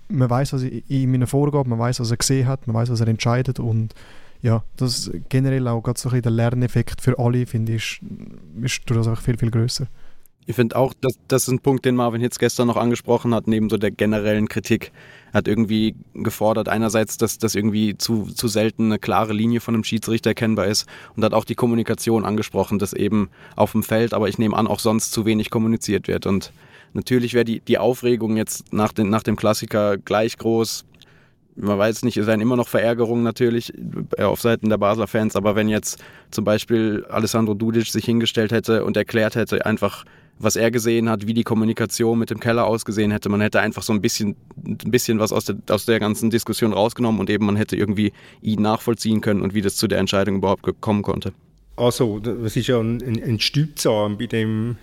man weiß, was in meinen Vorgaben, man weiß, was er gesehen hat, man weiß, was er entscheidet und ja, das generell auch gerade so ein der Lerneffekt für alle, finde ich, ist, ist durchaus auch viel, viel größer. Ich finde auch, dass das ist ein Punkt, den Marvin Hitz gestern noch angesprochen hat, neben so der generellen Kritik. Er hat irgendwie gefordert, einerseits, dass das irgendwie zu, zu selten eine klare Linie von einem Schiedsrichter erkennbar ist und hat auch die Kommunikation angesprochen, dass eben auf dem Feld, aber ich nehme an, auch sonst zu wenig kommuniziert wird. Und natürlich wäre die, die Aufregung jetzt nach, den, nach dem Klassiker gleich groß. Man weiß nicht, es wären immer noch Verärgerungen natürlich äh, auf Seiten der Basler Fans, aber wenn jetzt zum Beispiel Alessandro Dudic sich hingestellt hätte und erklärt hätte, einfach was er gesehen hat, wie die Kommunikation mit dem Keller ausgesehen hätte. Man hätte einfach so ein bisschen, ein bisschen was aus der, aus der ganzen Diskussion rausgenommen und eben man hätte irgendwie ihn nachvollziehen können und wie das zu der Entscheidung überhaupt kommen konnte. Also, das ist ja ein, ein Stützarm bei dem.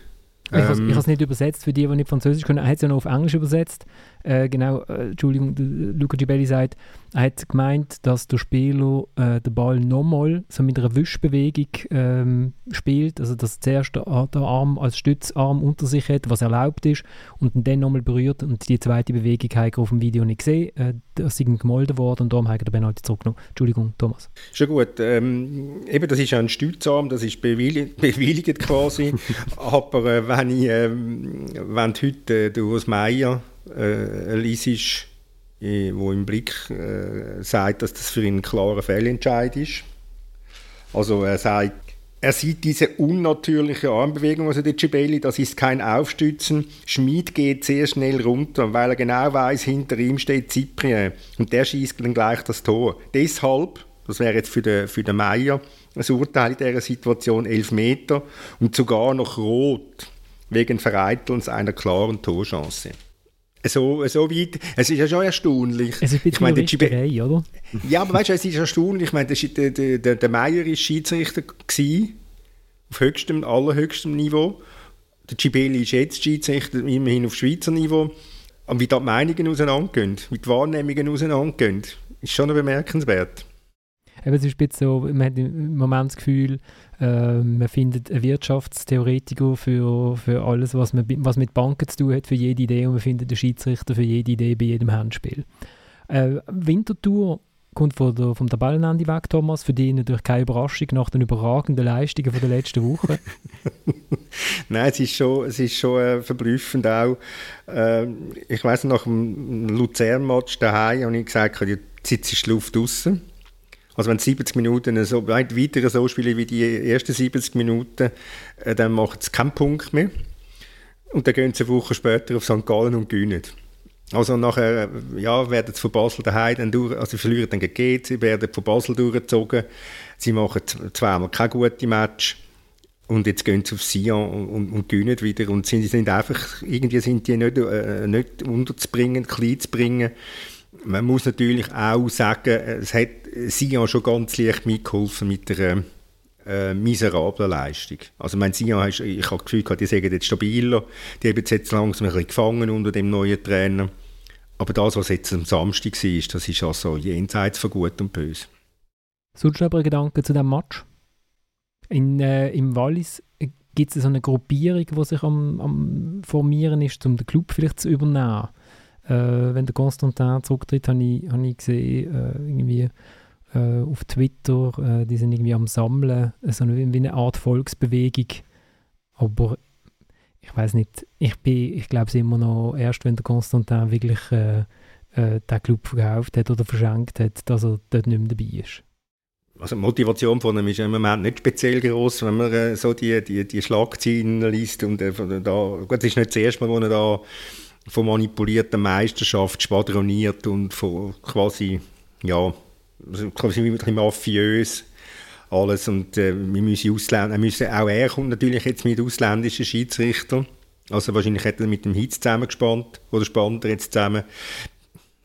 Ähm, ich habe es nicht übersetzt für die, die nicht Französisch können. Er hat es ja noch auf Englisch übersetzt. Äh, genau, äh, Entschuldigung, Luca Gibelli sagt, er hat gemeint, dass der Spieler äh, den Ball nochmal so mit einer Wischbewegung ähm, spielt, also dass zuerst der, der, Arm als Stützarm unter sich hat, was erlaubt ist, und dann nochmal berührt und die zweite Bewegung habe ich auf dem Video nicht gesehen. Äh, das ist gemolden worden und darum habe ich den Penalty zurückgenommen. Entschuldigung, Thomas. Schon gut. Ähm, eben, das ist ein Stützarm, das ist bewilligt, bewilligt quasi. Aber äh, wenn ich, ähm, wenn heute äh, Urs Meier äh, liest, äh, wo im Blick äh, sagt, dass das für ihn ein klarer Fehlentscheid ist. Also er sagt, er sieht diese unnatürliche Armbewegung, also der Cibelli, das ist kein Aufstützen. Schmid geht sehr schnell runter, weil er genau weiß, hinter ihm steht Cyprien und der schießt dann gleich das Tor. Deshalb, das wäre jetzt für den, für den Meier, ein Urteil in dieser Situation 11 Meter und sogar noch rot wegen Vereitelns einer klaren Torchance so, so weit. Es ist ja schon erstaunlich. Es ist ich meine, oder? Ja, aber weißt du, es ist erstaunlich. Ich meine, der, der, der, der Meier war Schiedsrichter gewesen, auf höchstem, allerhöchstem Niveau. Der Cibeli ist jetzt Schiedsrichter, immerhin auf Schweizer Niveau. Und wie da die Meinungen auseinandergehen, wie die Wahrnehmungen auseinandergehen, ist schon bemerkenswert. Eben, es ist ein so, man hat im Moment das Gefühl, äh, man findet einen Wirtschaftstheoretiker für, für alles, was, man, was mit Banken zu tun hat, für jede Idee und man findet einen Schiedsrichter für jede Idee bei jedem Handspiel. Äh, Wintertour kommt von der, vom Tabellenende weg, Thomas. Für dich natürlich keine Überraschung nach den überragenden Leistungen von der letzten Woche. Nein, es ist schon, es ist schon äh, verblüffend auch. Äh, ich weiß nach dem Luzern-Match daheim habe ich gesagt, jetzt ist die Luft draußen. Also wenn 70 Minuten so weit weiter so spielen wie die ersten 70 Minuten, äh, dann macht es keinen Punkt mehr. Und dann gehen sie eine Woche später auf St. Gallen und gewinnen. Also nachher ja, werden sie von Basel daheim dann durch, also sie verlieren dann gegen sie werden von Basel durchgezogen. Sie machen zweimal kein gutes Match und jetzt gehen sie auf Sion und, und, und gewinnen wieder und sind, sind einfach, irgendwie sind die nicht, äh, nicht unterzubringen, klein zu bringen. Man muss natürlich auch sagen, es hat Sion schon ganz leicht mitgeholfen mit der äh, miserablen Leistung. Also mein Sion, ich habe das Gefühl, die sagen jetzt stabiler, die haben jetzt langsam ein bisschen gefangen unter dem neuen Trainer. Aber das, was jetzt am Samstag war, das ist also jenseits von Gut und Böse. Sonst noch ein Gedanke zu diesem Match? In, äh, Im Wallis gibt es so eine Gruppierung, die sich am, am Formieren ist, um den Club vielleicht zu übernehmen. Äh, wenn der Constantin zurücktritt, habe ich, hab ich gesehen, äh, irgendwie äh, auf Twitter, die sind irgendwie am Sammeln, so eine, wie eine Art Volksbewegung. Aber ich weiß nicht, ich, ich glaube es immer noch erst, wenn der Konstantin wirklich äh, äh, den Club verkauft hat oder verschenkt hat, dass er dort nicht mehr dabei ist. Also die Motivation von ihm ist im Moment nicht speziell groß, wenn man äh, so die, die, die Schlagzeilen liest. Und, äh, da, gut, es ist nicht das erste Mal, wo er da von manipulierter Meisterschaft schwadroniert und von quasi, ja, quasi ein bisschen mafiös alles und äh, wir müssen Ausländer, müssen, auch er kommt natürlich jetzt mit ausländischen Schiedsrichtern, also wahrscheinlich hat er mit dem Hitz zusammen gespannt oder spannt er jetzt zusammen.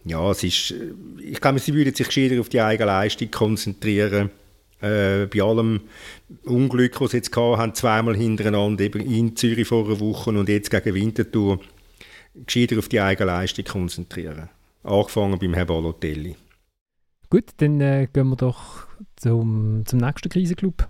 Ja, es ist, äh, ich glaube, sie würden sich gescheiter auf die eigene Leistung konzentrieren. Äh, bei allem Unglück, das sie jetzt haben, zweimal hintereinander, eben in Zürich vor einer Woche und jetzt gegen Winterthur, gescheiter auf die eigene Leistung konzentrieren. Angefangen beim Herrn Balotelli. Gut, dann äh, gehen wir doch zum, zum nächsten Krisenclub.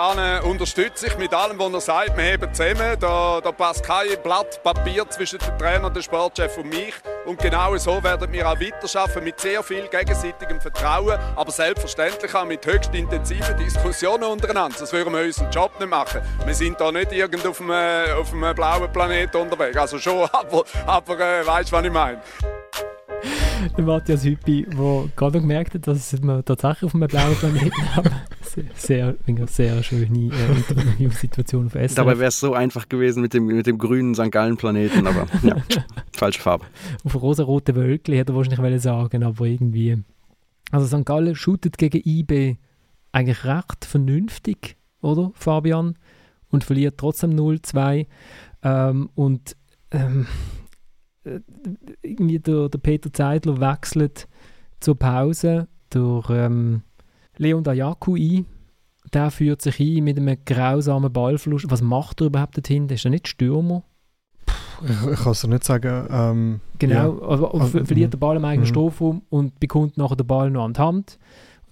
Anne unterstütze ich mit allem, was er sagt. Wir heben zusammen. Da, da passt kein Blatt Papier zwischen dem Trainer, dem Sportchef und mich. Und genau so werden wir auch weiterarbeiten mit sehr viel gegenseitigem Vertrauen, aber selbstverständlich auch mit höchst intensiven Diskussionen untereinander. Sonst würden wir unseren Job nicht machen. Wir sind da nicht irgendwo auf einem, auf einem blauen Planet unterwegs. Also schon, aber, aber äh, weißt du, was ich meine? Der Matthias Hüppi, der gerade gemerkt hat, dass wir tatsächlich auf einem blauen Planeten haben. Sehr, sehr, sehr schöne äh, Interviewsituation auf SRF. Dabei wäre es so einfach gewesen mit dem, mit dem grünen St. Gallen-Planeten, aber ja, falsche Farbe. Auf rosa-rote Wölkchen hätte er wahrscheinlich sagen aber irgendwie... Also St. Gallen shootet gegen IB eigentlich recht vernünftig, oder Fabian? Und verliert trotzdem 0-2. Ähm, und ähm, äh, irgendwie der, der Peter Zeidler wechselt zur Pause durch ähm, Leon Dayaku ein. Der führt sich ein mit einem grausamen Ballverlust. Was macht er überhaupt dorthin? ist er nicht Stürmer? Ich, ich kann es dir nicht sagen. Ähm, genau, ja. also, also, verliert den Ball im eigenen mhm. Strafraum und bekommt nachher den Ball noch an die Hand.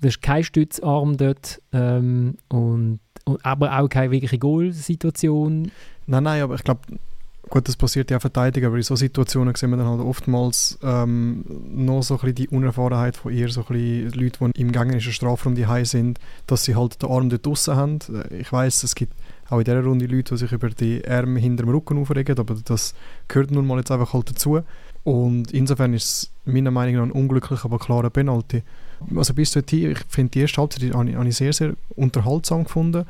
Da ist kein Stützarm dort ähm, und, und, aber auch keine wirkliche Goalsituation. Nein, nein, aber ich glaube, Gut, das passiert ja Verteidiger, aber in solchen Situationen sehen wir dann halt oftmals ähm, noch so ein die Unerfahrenheit von ihr, so ein Leute, die im gegnerischen Strafraum die sind, dass sie halt den Arm dort draussen haben. Äh, ich weiß, es gibt auch in dieser Runde Leute, die sich über die Arme hinter dem Rücken aufregen, aber das gehört nun mal jetzt einfach halt dazu. Und insofern ist es meiner Meinung nach ein unglücklicher, aber klarer Penalty. Also bis dorthin, ich finde die erste Halbzeit habe ich sehr, sehr unterhaltsam gefunden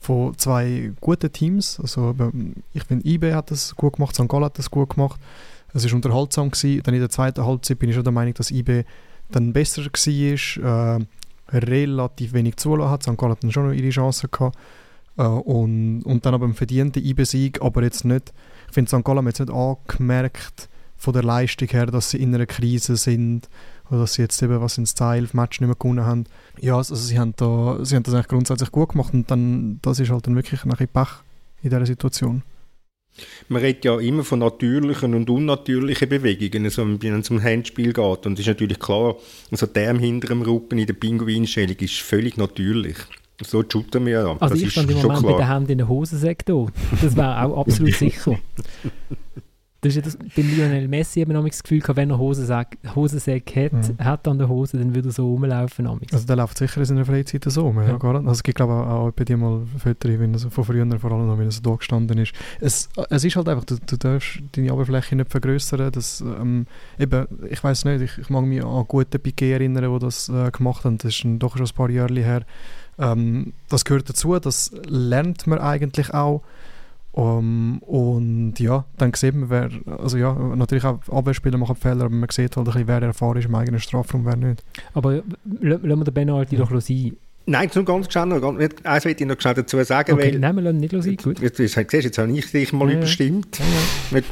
von zwei guten Teams. Also, ich finde, IB hat das gut gemacht, St. Gallen hat das gut gemacht. Es war unterhaltsam. Gewesen. Dann in der zweiten Halbzeit bin ich schon der Meinung, dass IB dann besser war, äh, relativ wenig zulassen hat. St. Gallen hat dann schon noch ihre Chancen gehabt. Äh, und, und dann aber ein verdienter IB-Sieg, aber jetzt nicht, ich finde, St. Gallen hat jetzt nicht angemerkt, von der Leistung her, dass sie in einer Krise sind dass sie jetzt eben was ins Style Match nicht mehr gewonnen haben. Ja, also sie haben, da, sie haben das eigentlich grundsätzlich gut gemacht und dann, das ist halt dann wirklich ein Pech in dieser Situation. Man redet ja immer von natürlichen und unnatürlichen Bewegungen, so, wenn es um Handspiel geht. Und es ist natürlich klar, also der im hinteren Rücken in der Pinguinstellung ist völlig natürlich. So shooten wir ja. Also das ich stand im Moment klar. mit der Hand in der Hosensäcke Das wäre auch absolut sicher. Das ist ja das, bei Lionel Messi eben das Gefühl gehabt, wenn er Hosensäcke, Hosensäcke hat, mhm. hat an der Hose, dann würde er so rumlaufen. Amigs. Also der läuft sicher in seiner Freizeit so rum. Ja. Ja, also es gibt glaube ich auch bei dir mal Fotos, wenn er so von früher vor allem, wenn er so da gestanden ist. Es, es ist halt einfach, du, du darfst deine Oberfläche nicht vergrößern. Das, ähm, eben, ich weiß nicht, ich, ich mag mich an gute Piquet erinnern, die das äh, gemacht haben. Das ist ein, doch schon ein paar Jahre her. Ähm, das gehört dazu, das lernt man eigentlich auch. Um, und ja, dann sieht man, wer, also ja, natürlich auch Abwehrspieler machen Fehler, aber man sieht halt ein bisschen, wer erfahren ist im eigenen Strafraum, wer nicht. Aber lassen wir den Penalty ja. doch sein. Nein, nur ganz schnell, noch, eins will ich noch schnell dazu sagen, okay, weil... Nein, wir nicht sein, gut. Jetzt, jetzt, jetzt, jetzt habe ich dich mal ja, überstimmt. Ja, ja. Mit,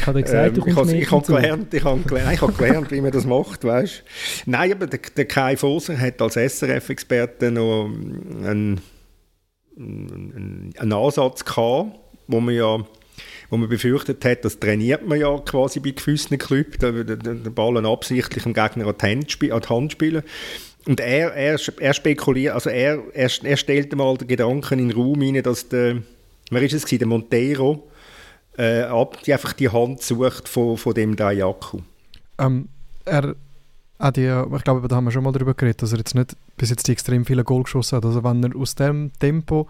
ich habe gesagt, ähm, du kommst ich, ich habe gelernt, ich habe gelernt, ich habe gelernt, wie man das macht, weißt Nein, aber der, der Kai Foser hat als SRF-Experte noch einen, einen, einen Ansatz gehabt, wo man ja wo man befürchtet hat, das trainiert man ja quasi bei gewissen Clubs, den Ball absichtlich dem Gegner an die Hand, an spielen. Und er, er, er spekuliert, also er, er, er stellt mal den Gedanken in den Raum hinein, dass der, wer ist es gewesen, der Montero, äh, ab, die einfach die Hand sucht von, von dem Dayaku. Ähm, er hat ja, ich glaube, da haben wir schon mal darüber geredet, dass er jetzt nicht bis jetzt extrem viele Goal geschossen hat. Also wenn er aus dem Tempo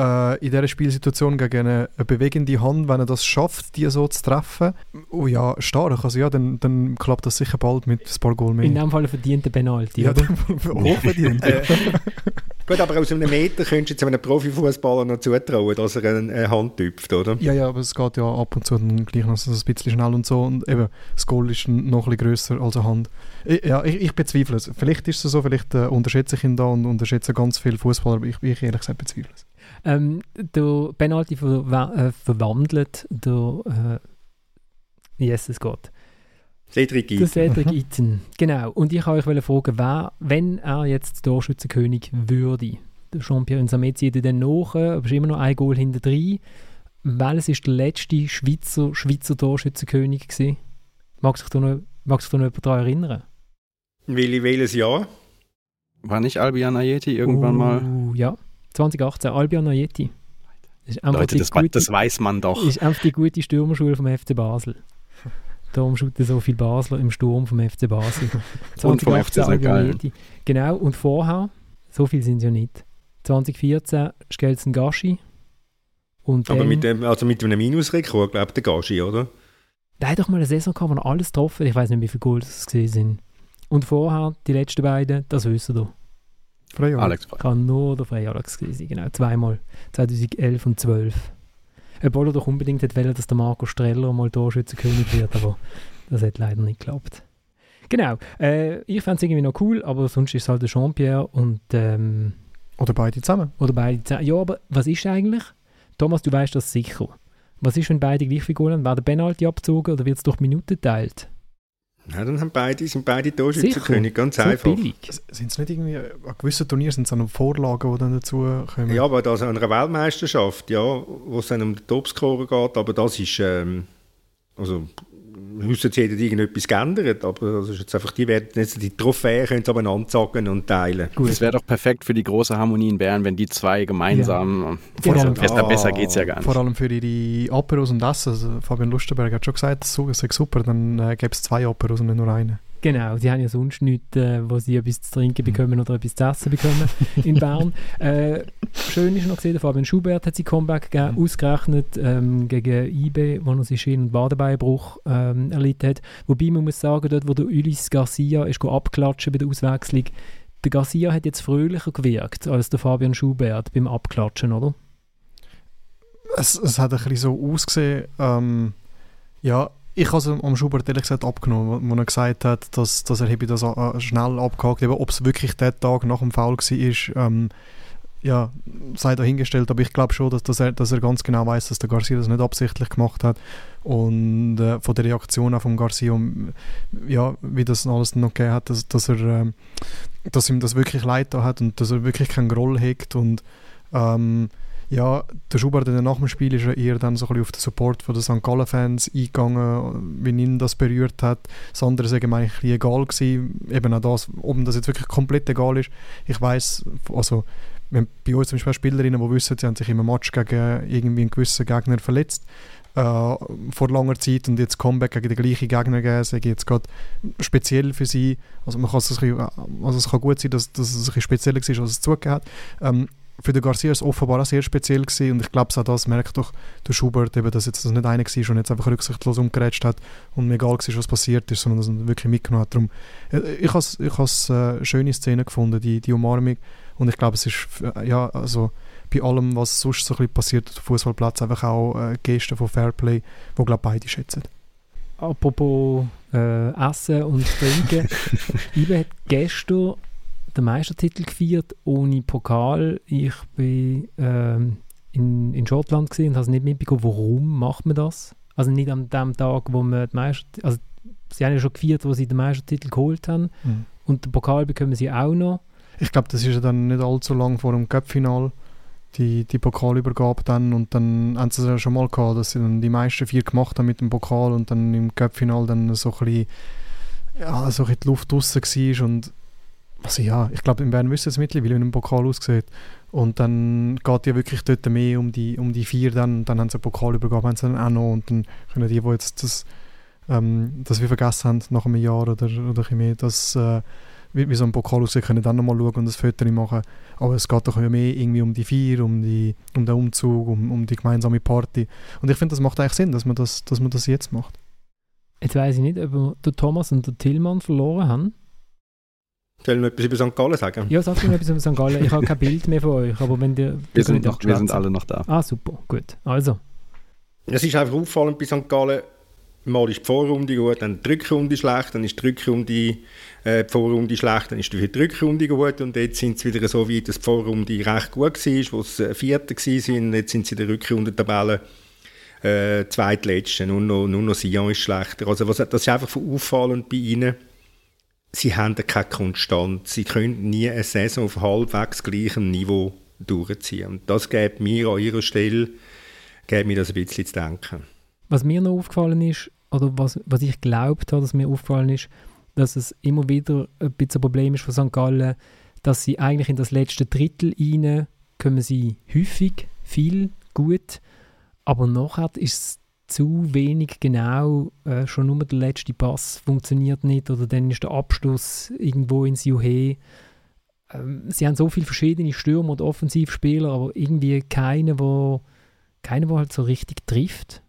in dieser Spielsituation gegen eine, eine, bewegende Hand, wenn er das schafft, die so zu treffen, oh ja, stark, also ja, dann, dann klappt das sicher bald mit ein paar Goal mehr. In dem Fall verdient der Penalty, ja, hochverdient. äh, gut, aber aus einem Meter könntest du jetzt einem Profifußballer noch zutrauen, dass er eine, eine Hand tüpft, oder? Ja, ja, aber es geht ja ab und zu dann gleich noch so ein bisschen schnell und so und eben, das Goal ist noch ein bisschen grösser als eine Hand. Ich, ja, ich, ich bezweifle es. Vielleicht ist es so, vielleicht äh, unterschätze ich ihn da und unterschätze ganz viele Fußballer, aber ich, ich ehrlich gesagt bezweifle es. Ähm, der Penalty ver äh, verwandelt der äh, Jesus Gott. Cedric Eaton. Cedric Eaton, genau. Und ich wollte euch fragen, wer, wenn er jetzt Torschützenkönig würde, der Jean-Pierre Samet zieht dann nach, aber ist immer noch ein Goal hinter drin. Welches ist der letzte Schweizer, Schweizer Torschützenkönig gewesen? Mag sich da noch, mag sich da noch jemand daran erinnern? Welches Jahr? War nicht Albion Ayeti irgendwann uh, mal? Ja. 2018, Albion Ayeti. Leute, das, gute, das, weiß man doch. Ist einfach die gute Stürmerschule vom FC Basel. Darum shooten so viele Basler im Sturm vom FC Basel. 2018 und vom FC Albion Ayeti. Genau, und vorher, so viel sind es ja nicht. 2014 Skelzen Gashi. Und Aber mit, dem, also mit einem Minusrekord, glaube ich, der Gashi, oder? Der hat doch mal eine Saison gehabt, wo er alles getroffen Ich weiß nicht, wie viele Goals es gesehen sind. Und vorher, die letzten beiden, das wissen wir. Frei Alex Frei. Kann nur der Alex gewesen genau. Zweimal. 2011 und 12. Obwohl er doch unbedingt hätte dass der Marco Streller mal Torschützenkönig wird, aber das hat leider nicht geklappt. Genau. Äh, ich fände es irgendwie noch cool, aber sonst ist es halt der Jean-Pierre und ähm, Oder beide zusammen. Oder beide zusammen. Ja, aber was ist eigentlich? Thomas, du weißt das sicher. Was ist, wenn beide gleich viel Goal haben? Werden Penalty abgezogen oder wird es durch Minuten geteilt? Ja, dann haben beide, sind beide Torschützenkönig, ganz so einfach. Sind es nicht irgendwie, an gewissen Turnieren sind es noch Vorlagen, die dann dazu kommen? Ja, aber das an einer Weltmeisterschaft, ja, wo es dann um den Topscorer geht, aber das ist, ähm, also Höchstens hat irgendetwas geändert, aber das ist jetzt einfach, die, werden jetzt die Trophäen können sie aber anzagen und teilen. Gut. Es wäre doch perfekt für die große Harmonie in Bern, wenn die zwei gemeinsam, ja. Genau. besser, besser geht es ja gar nicht. Vor allem für ihre Aperos und Essen, also Fabian Lustenberg hat schon gesagt, es sei super, dann äh, gäbe es zwei Aperos und nicht nur eine. Genau, sie haben ja sonst nichts, äh, wo sie etwas zu trinken bekommen oder etwas zu essen bekommen in Bern. Äh, schön ist noch gesehen, Fabian Schubert hat sein Comeback gegeben, mhm. ausgerechnet ähm, gegen IB, wo er sich Schien- und Badebeinbruch ähm, erlitten hat. Wobei man muss sagen, dort wo der Ulis Garcia ist abklatschen bei der Auswechslung, der Garcia hat jetzt fröhlicher gewirkt als der Fabian Schubert beim Abklatschen, oder? Es, es hat ein bisschen so ausgesehen, ähm, ja, ich habe es am Schubert ehrlich gesagt abgenommen, wo er gesagt hat, dass, dass er das äh, schnell abgehakt hat. Ob es wirklich der Tag nach dem Foul war, ähm, ja, sei dahingestellt. Aber ich glaube schon, dass, dass, er, dass er ganz genau weiß, dass der Garcia das nicht absichtlich gemacht hat. Und äh, von der Reaktion auch von Garcia, ja, wie das alles noch gegeben hat, dass, dass, er, äh, dass ihm das wirklich leid hat und dass er wirklich keinen Groll hegt. Und ähm, Ja, der Schubert nach dem Spiel ist ja eher dann so ein bisschen auf den Support den St. Gallen-Fans eingegangen, wie ihn das berührt hat. Das andere ist ihm eigentlich egal gewesen. Eben auch das, ob das jetzt wirklich komplett egal ist. Ich weiß, also wir haben bei uns zum Beispiel Spielerinnen, die wissen, sie haben sich im Match gegen irgendwie einen gewissen Gegner verletzt äh, vor langer Zeit und jetzt Comeback gegen den gleichen Gegner geben, sage jetzt gerade speziell für sie. Also, man kann es, bisschen, also es kann gut sein, dass, dass es ein bisschen spezieller war, als es zugegeben hat. Ähm, für den Garcia ist es offenbar auch sehr speziell gewesen und ich glaube, auch das merkt doch der Schubert, eben, dass jetzt das nicht einer war und jetzt einfach rücksichtslos umgerätscht hat und mir egal war, was passiert ist, sondern dass er wirklich mitgenommen hat. Darum, äh, ich habe es ich eine äh, schöne Szene gefunden, die, die Umarmung und ich glaube, es ist, äh, ja, also bei allem, was sonst so ein bisschen passiert auf dem Fußballplatz, einfach auch äh, Gesten von Fairplay, die glaube beide schätzen. Apropos äh, Essen und Trinken. Ibe hat gestern den Meistertitel gefeiert ohne Pokal. Ich bin ähm, in, in Schottland und habe nicht mitbekommen, warum macht man das? Also nicht an dem Tag, wo man die Meister, also sie haben ja schon gefeiert, wo sie den Meistertitel geholt haben mhm. und den Pokal bekommen sie auch noch. Ich glaube, das ist ja dann nicht allzu lang vor dem Cup-Final die, die Pokalübergabe dann und dann haben sie es ja schon mal gehabt, dass sie dann die meisten vier gemacht haben mit dem Pokal und dann im Cup-Final dann so ein bisschen, ja, so ein bisschen die Luft draussen war und also ja, ich glaube, in Bern wissen es mittlerweile, wie ein Pokal aussieht. Und dann geht ja wirklich dort mehr um die, um die vier dann, dann haben sie eine Pokalübergabe haben sie dann auch noch und dann können die, die jetzt das, ähm, das wir vergessen haben nach einem Jahr oder, oder ein mehr, das äh, wie, wie so ein Pokal aussieht, können dann nochmal schauen und ein Foto machen. Aber es geht doch mehr irgendwie um die Vier, um, die, um den Umzug, um, um die gemeinsame Party. Und ich finde, das macht eigentlich Sinn, dass man das, dass man das jetzt macht. Jetzt weiß ich nicht, ob den Thomas und Tillmann verloren haben. Sollen wir etwas über St. Gallen sagen? Ja, sag mir etwas über St. Gallen. Ich habe kein Bild mehr von euch, aber wenn ihr... Wir sind, noch, wir sind alle noch da. Ah, super, gut. Also. Es ist einfach auffallend bei St. Gallen, mal ist die Vorrunde gut, dann die Rückrunde schlecht, dann ist die Rückrunde äh, die Vorrunde schlecht, dann ist die Rückrunde gut und jetzt sind sie wieder so weit, dass die Vorrunde recht gut war, wo sie Vierter waren, jetzt sind sie in der Rückrundentabelle äh, zweitletzte, nur noch, nur noch Sion ist schlechter. Also was, das ist einfach auffallend bei ihnen. Sie haben keine Konstanz, sie können nie eine Saison auf halbwegs gleichem Niveau durchziehen. Und das gibt mir an ihrer Stelle gibt mir das ein bisschen zu denken. Was mir noch aufgefallen ist, oder was, was ich glaubt habe, dass mir aufgefallen ist, dass es immer wieder ein bisschen ein Problem ist von St. Gallen, dass sie eigentlich in das letzte Drittel rein kommen sie häufig, viel, gut, aber nachher ist es zu wenig genau, äh, schon nur der letzte Pass funktioniert nicht oder dann ist der Abschluss irgendwo ins Juhe. Ähm, sie haben so viele verschiedene Stürmer und Offensivspieler, aber irgendwie keiner, der keiner, der halt so richtig trifft.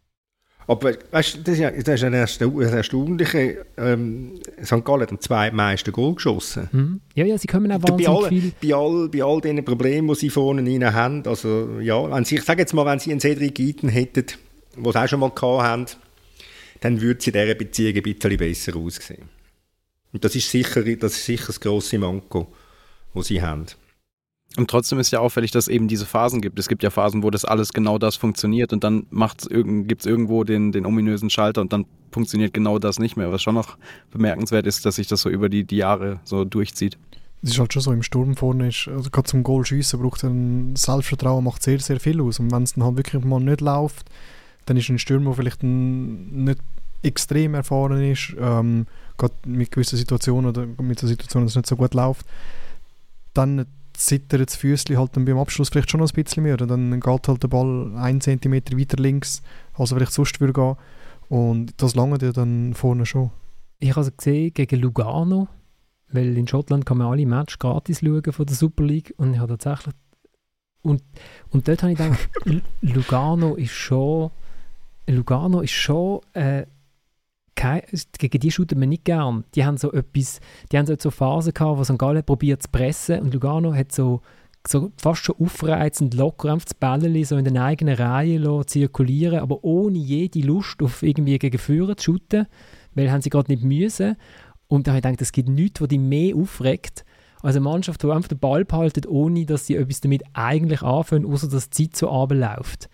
Aber weißt, das, ist ja, das ist ein erstaunliche. Ähm, St. Gallen hat am zweitmeisten Goal geschossen. Mhm. Ja, ja, sie kommen auch wahnsinnig bei all, viel. Bei all, bei all diesen Problemen, die sie vorne rein haben, also ja, wenn sie, ich sage jetzt mal, wenn sie einen Cedric Eaton hätten, den sie auch schon mal gehabt haben, dann würde sie in dieser Beziehung ein bisschen besser aussehen. Und das ist sicher das, ist sicher das grosse Manko, das sie haben. Und trotzdem ist ja auffällig, dass es eben diese Phasen gibt. Es gibt ja Phasen, wo das alles genau das funktioniert und dann gibt es irgendwo den, den ominösen Schalter und dann funktioniert genau das nicht mehr. Was schon noch bemerkenswert ist, dass sich das so über die, die Jahre so durchzieht. Es ist halt schon so, im Sturm vorne ist, also gerade zum Goal schiessen braucht ein Selbstvertrauen, macht sehr, sehr viel aus. Und wenn es dann halt wirklich mal nicht läuft, dann ist ein Stürmer, der vielleicht nicht extrem erfahren ist, ähm, gerade mit gewissen Situationen oder mit der Situation, dass es nicht so gut läuft, dann zittert das Füßchen halt dann beim Abschluss vielleicht schon noch ein bisschen mehr. Dann geht halt der Ball einen Zentimeter weiter links, als er vielleicht sonst würde gehen. Und das lange dir dann vorne schon. Ich habe es gesehen gegen Lugano, weil in Schottland kann man alle Matches gratis schauen von der Super League und ich habe tatsächlich und, und dort habe ich gedacht, Lugano ist schon Lugano ist schon äh, kein, gegen die shooten wir nicht gern. Die haben so etwas, die haben so Phasen gehabt, wo St. Gallen probiert zu pressen und Lugano hat so, so fast schon aufreizend locker einfach das Bällchen so in den eigenen Reihen zirkulieren, aber ohne jede Lust auf irgendwie gegen Führer zu shooten, weil haben sie gerade nicht müssen. Und da habe ich gedacht, es gibt nichts, was die mehr aufregt, als eine Mannschaft, die einfach den Ball behalten, ohne dass sie etwas damit eigentlich anfangen, außer dass die Zeit so runterläuft.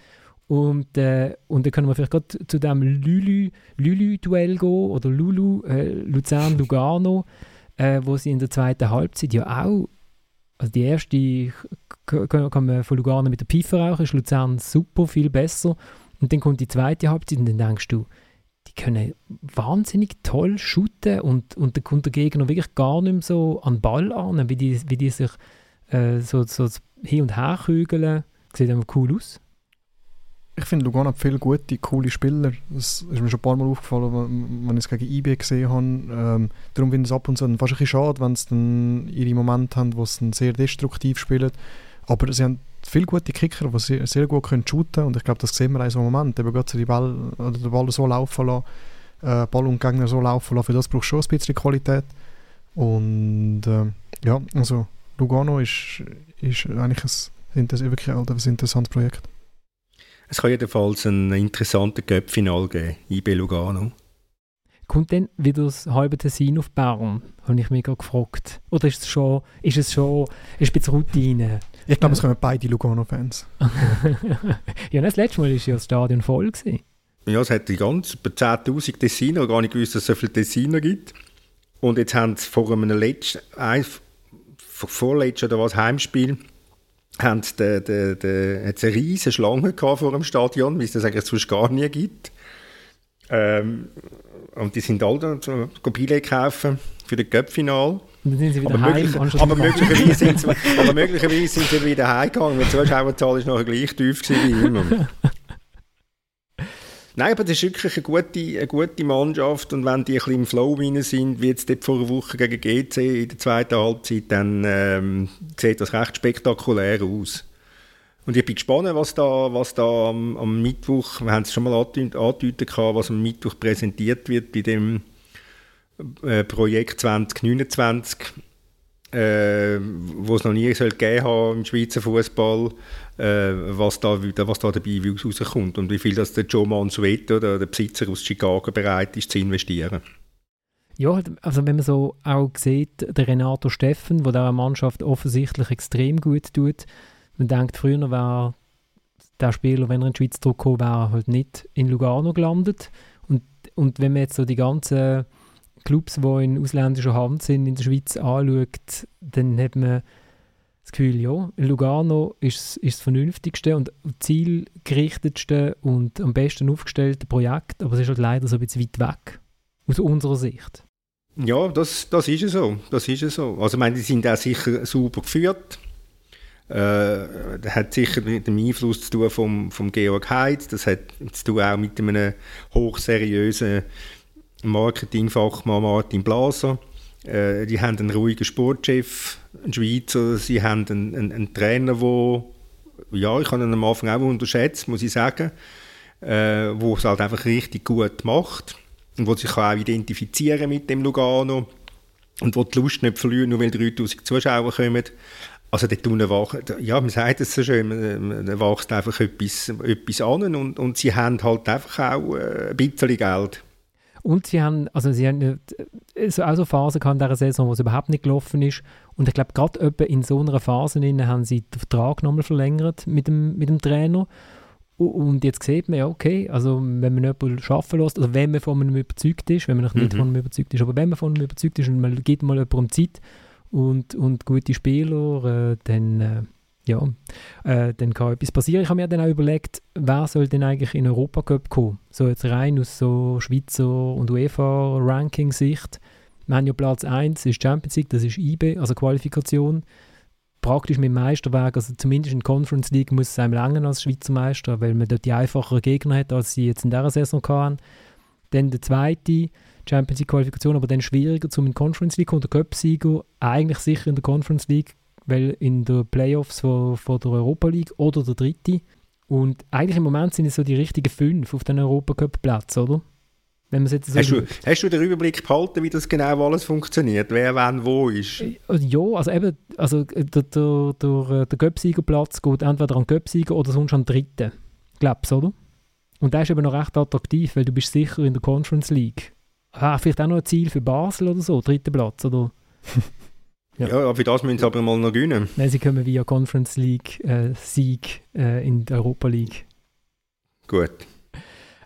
Und, äh, und dann können wir vielleicht gerade zu dem Lulu-Duell gehen oder Lulu, äh, Luzern-Lugano, äh, wo sie in der zweiten Halbzeit ja auch also die erste kann man von Lugano mit der Pfeife rauchen, ist Luzern super, viel besser. Und dann kommt die zweite Halbzeit und dann denkst du, die können wahnsinnig toll shooten und, und dann kommt der Gegner wirklich gar nicht mehr so an den Ball an, wie die, wie die sich äh, so, so hin und her kügeln. Sieht einfach cool aus. Ich finde, Lugano hat viele gute, coole Spieler. Das ist mir schon ein paar Mal aufgefallen, wenn ich es gegen IB gesehen habe. Ähm, darum finde ich es ab und zu fast ein bisschen schade, wenn sie dann ihre Momente haben, wo sie dann sehr destruktiv spielen. Aber sie haben viele gute Kicker, die sehr, sehr gut können shooten und ich glaube, das sehen wir in so einem Moment. Eben gerade die Ball, oder den Ball so laufen lassen, äh, Ball und Gegner so laufen lassen, für das braucht schon ein bisschen Qualität. Und äh, ja, also Lugano ist, ist eigentlich ein, wirklich ein interessantes Projekt. Es kann jedenfalls ein interessanter Göppfinal geben, IB Lugano. Kommt denn wieder das halbe Tessin auf Bern? Habe ich mich gerade gefragt. Oder ist es schon, ist es schon ist ein bisschen Routine? Ich glaube, es kommen beide Lugano-Fans. ja, das letzte Mal war ja das Stadion voll. Gewesen. Ja, es hat die ganz über 10'000 Tessiner, gar nicht gewusst, dass es so viele Tessiner gibt. Und jetzt haben sie vor einem letzten, ein, vorletzten oder was, Heimspiel, haben de, de, de, eine riesige Schlange vor dem Stadion, wie es das eigentlich sonst gar nie gibt. Ähm, und die sind alle so Billett kaufen für das Cup-Final. Und dann sind sie wieder aber, heim, möglich, aber, möglicherweise sind sie, aber möglicherweise sind sie wieder heimgegangen, weil die Zuschauerzahl ist noch gleich tief wie immer. Nein, aber das ist wirklich eine gute, eine gute Mannschaft und wenn die ein bisschen im Flow rein sind, wie jetzt vor einer Woche gegen GC in der zweiten Halbzeit, dann ähm, sieht das recht spektakulär aus. Und ich bin gespannt, was da, was da am, am Mittwoch, wir haben es schon mal angedeutet, was am Mittwoch präsentiert wird bei dem äh, Projekt 2029 äh, wo es noch nie soll gegeben haben im Schweizer Fußball, äh, was, da, was da dabei rauskommt und wie viel das der Joe Mansueto, der, der Besitzer aus Chicago, bereit ist zu investieren. Ja, also wenn man so auch sieht, der Renato Steffen, der der Mannschaft offensichtlich extrem gut tut, man denkt, früher wäre der Spieler, wenn er in die Schweiz zurückgekommen wäre, halt nicht in Lugano gelandet. Und, und wenn man jetzt so die ganzen Clubs, die in ausländischer Hand sind, in der Schweiz anschaut, dann hat man das Gefühl, ja, Lugano ist, ist das vernünftigste und zielgerichtetste und am besten aufgestellte Projekt, aber es ist halt leider so ein bisschen weit weg, aus unserer Sicht. Ja, das, das ist es so. Das ist es so. Also, ich meine, die sind auch sicher super geführt. Äh, das hat sicher mit dem Einfluss zu tun vom, vom Georg Heitz. Das hat zu tun auch mit einem hochseriösen Marketingfachmann Martin Blaser. Äh, die haben einen ruhigen Sportchef, einen Schweizer. Sie haben einen, einen, einen Trainer, der, ja, ich habe ihn am Anfang auch unterschätzt, muss ich sagen, äh, wo es halt einfach richtig gut macht und wo sich auch identifizieren mit dem Lugano und wo die Lust nicht verlieren, nur weil 3000 Zuschauer kommen. Also dort unten wacht, ja, man sagt es so schön, man, man wächst einfach etwas, etwas an und, und sie haben halt einfach auch äh, ein bisschen Geld. Und sie haben, also sie haben so auch so Phasen gehabt in dieser Saison, wo es überhaupt nicht gelaufen ist. Und ich glaube, gerade in so einer Phase haben sie den Vertrag nochmal verlängert mit dem, mit dem Trainer. Und jetzt sieht man ja, okay, also wenn man jemanden arbeiten lässt, also wenn man von einem überzeugt ist, wenn man nicht mhm. von einem überzeugt ist, aber wenn man von einem überzeugt ist und man gibt mal jemandem Zeit und, und gute Spieler, äh, dann äh, ja, äh, dann kann etwas passieren. Ich habe mir dann auch überlegt, wer soll denn eigentlich in Europa Cup kommen? So jetzt rein aus so Schweizer und UEFA-Ranking-Sicht. Wir haben ja Platz 1, ist Champions League, das ist IB, also Qualifikation. Praktisch mit dem Meisterweg, also zumindest in der Conference League muss es einem langen als Schweizer Meister, weil man dort die einfacheren Gegner hat, als sie jetzt in dieser Saison hatten. Dann der zweite, Champions League Qualifikation, aber dann schwieriger zum in Conference League und der Cup-Sieger eigentlich sicher in der Conference League weil in den Playoffs von, von der Europa League oder der dritte. Und eigentlich im Moment sind es so die richtigen fünf auf den Europacup-Plätzen, oder? Wenn jetzt so hast, du, hast du den Überblick behalten, wie das genau alles funktioniert? Wer wann wo ist? Äh, ja, also eben, also der, der, der, der Göpsiegerplatz geht entweder an Göpsieger oder sonst an den dritten. Glaubst oder? Und der ist eben noch recht attraktiv, weil du bist sicher in der Conference League. Ah, vielleicht auch noch ein Ziel für Basel oder so, dritter Platz, oder? Ja, ja für das müssen sie aber mal noch gewinnen. Nein, sie kommen via Conference League äh, Sieg äh, in der Europa League. Gut.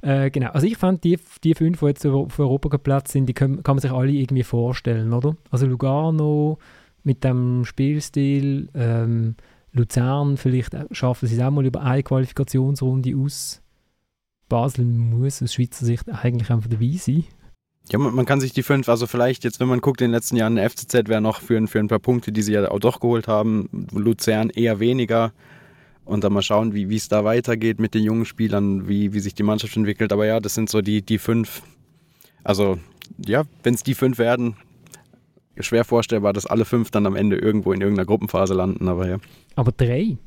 Äh, genau, also ich fand die, die fünf, die jetzt auf Europa geplatzt sind, die können, kann man sich alle irgendwie vorstellen, oder? Also Lugano, mit dem Spielstil. Ähm, Luzern, vielleicht schaffen sie es auch mal über eine Qualifikationsrunde aus. Basel muss aus Schweizer Sicht eigentlich einfach dabei sein. Ja, man, man, kann sich die fünf, also vielleicht jetzt, wenn man guckt, in den letzten Jahren, der FCZ wäre noch für, für ein paar Punkte, die sie ja auch doch geholt haben, Luzern eher weniger. Und dann mal schauen, wie es da weitergeht mit den jungen Spielern, wie, wie sich die Mannschaft entwickelt. Aber ja, das sind so die, die fünf. Also, ja, wenn es die fünf werden, schwer vorstellbar, dass alle fünf dann am Ende irgendwo in irgendeiner Gruppenphase landen. Aber ja. Aber drei?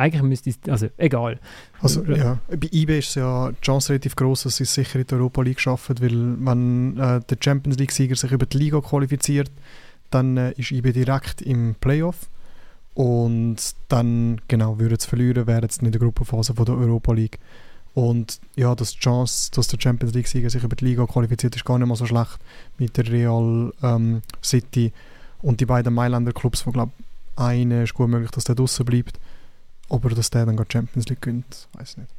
Eigentlich müsste es, also egal. Also ja, bei IB ist ja die Chance relativ groß, dass sie es sicher in der Europa League schaffen, weil wenn äh, der Champions League-Sieger sich über die Liga qualifiziert, dann äh, ist IB direkt im Playoff und dann, genau, würden sie verlieren, wären sie in der Gruppenphase von der Europa League. Und ja, dass die Chance, dass der Champions League-Sieger sich über die Liga qualifiziert, ist gar nicht mal so schlecht mit der Real ähm, City und die beiden Mailänder Clubs, wo glaube eine ist gut möglich, dass der draußen bleibt. Aber dass der dann die Champions League gönnt, weiß nicht.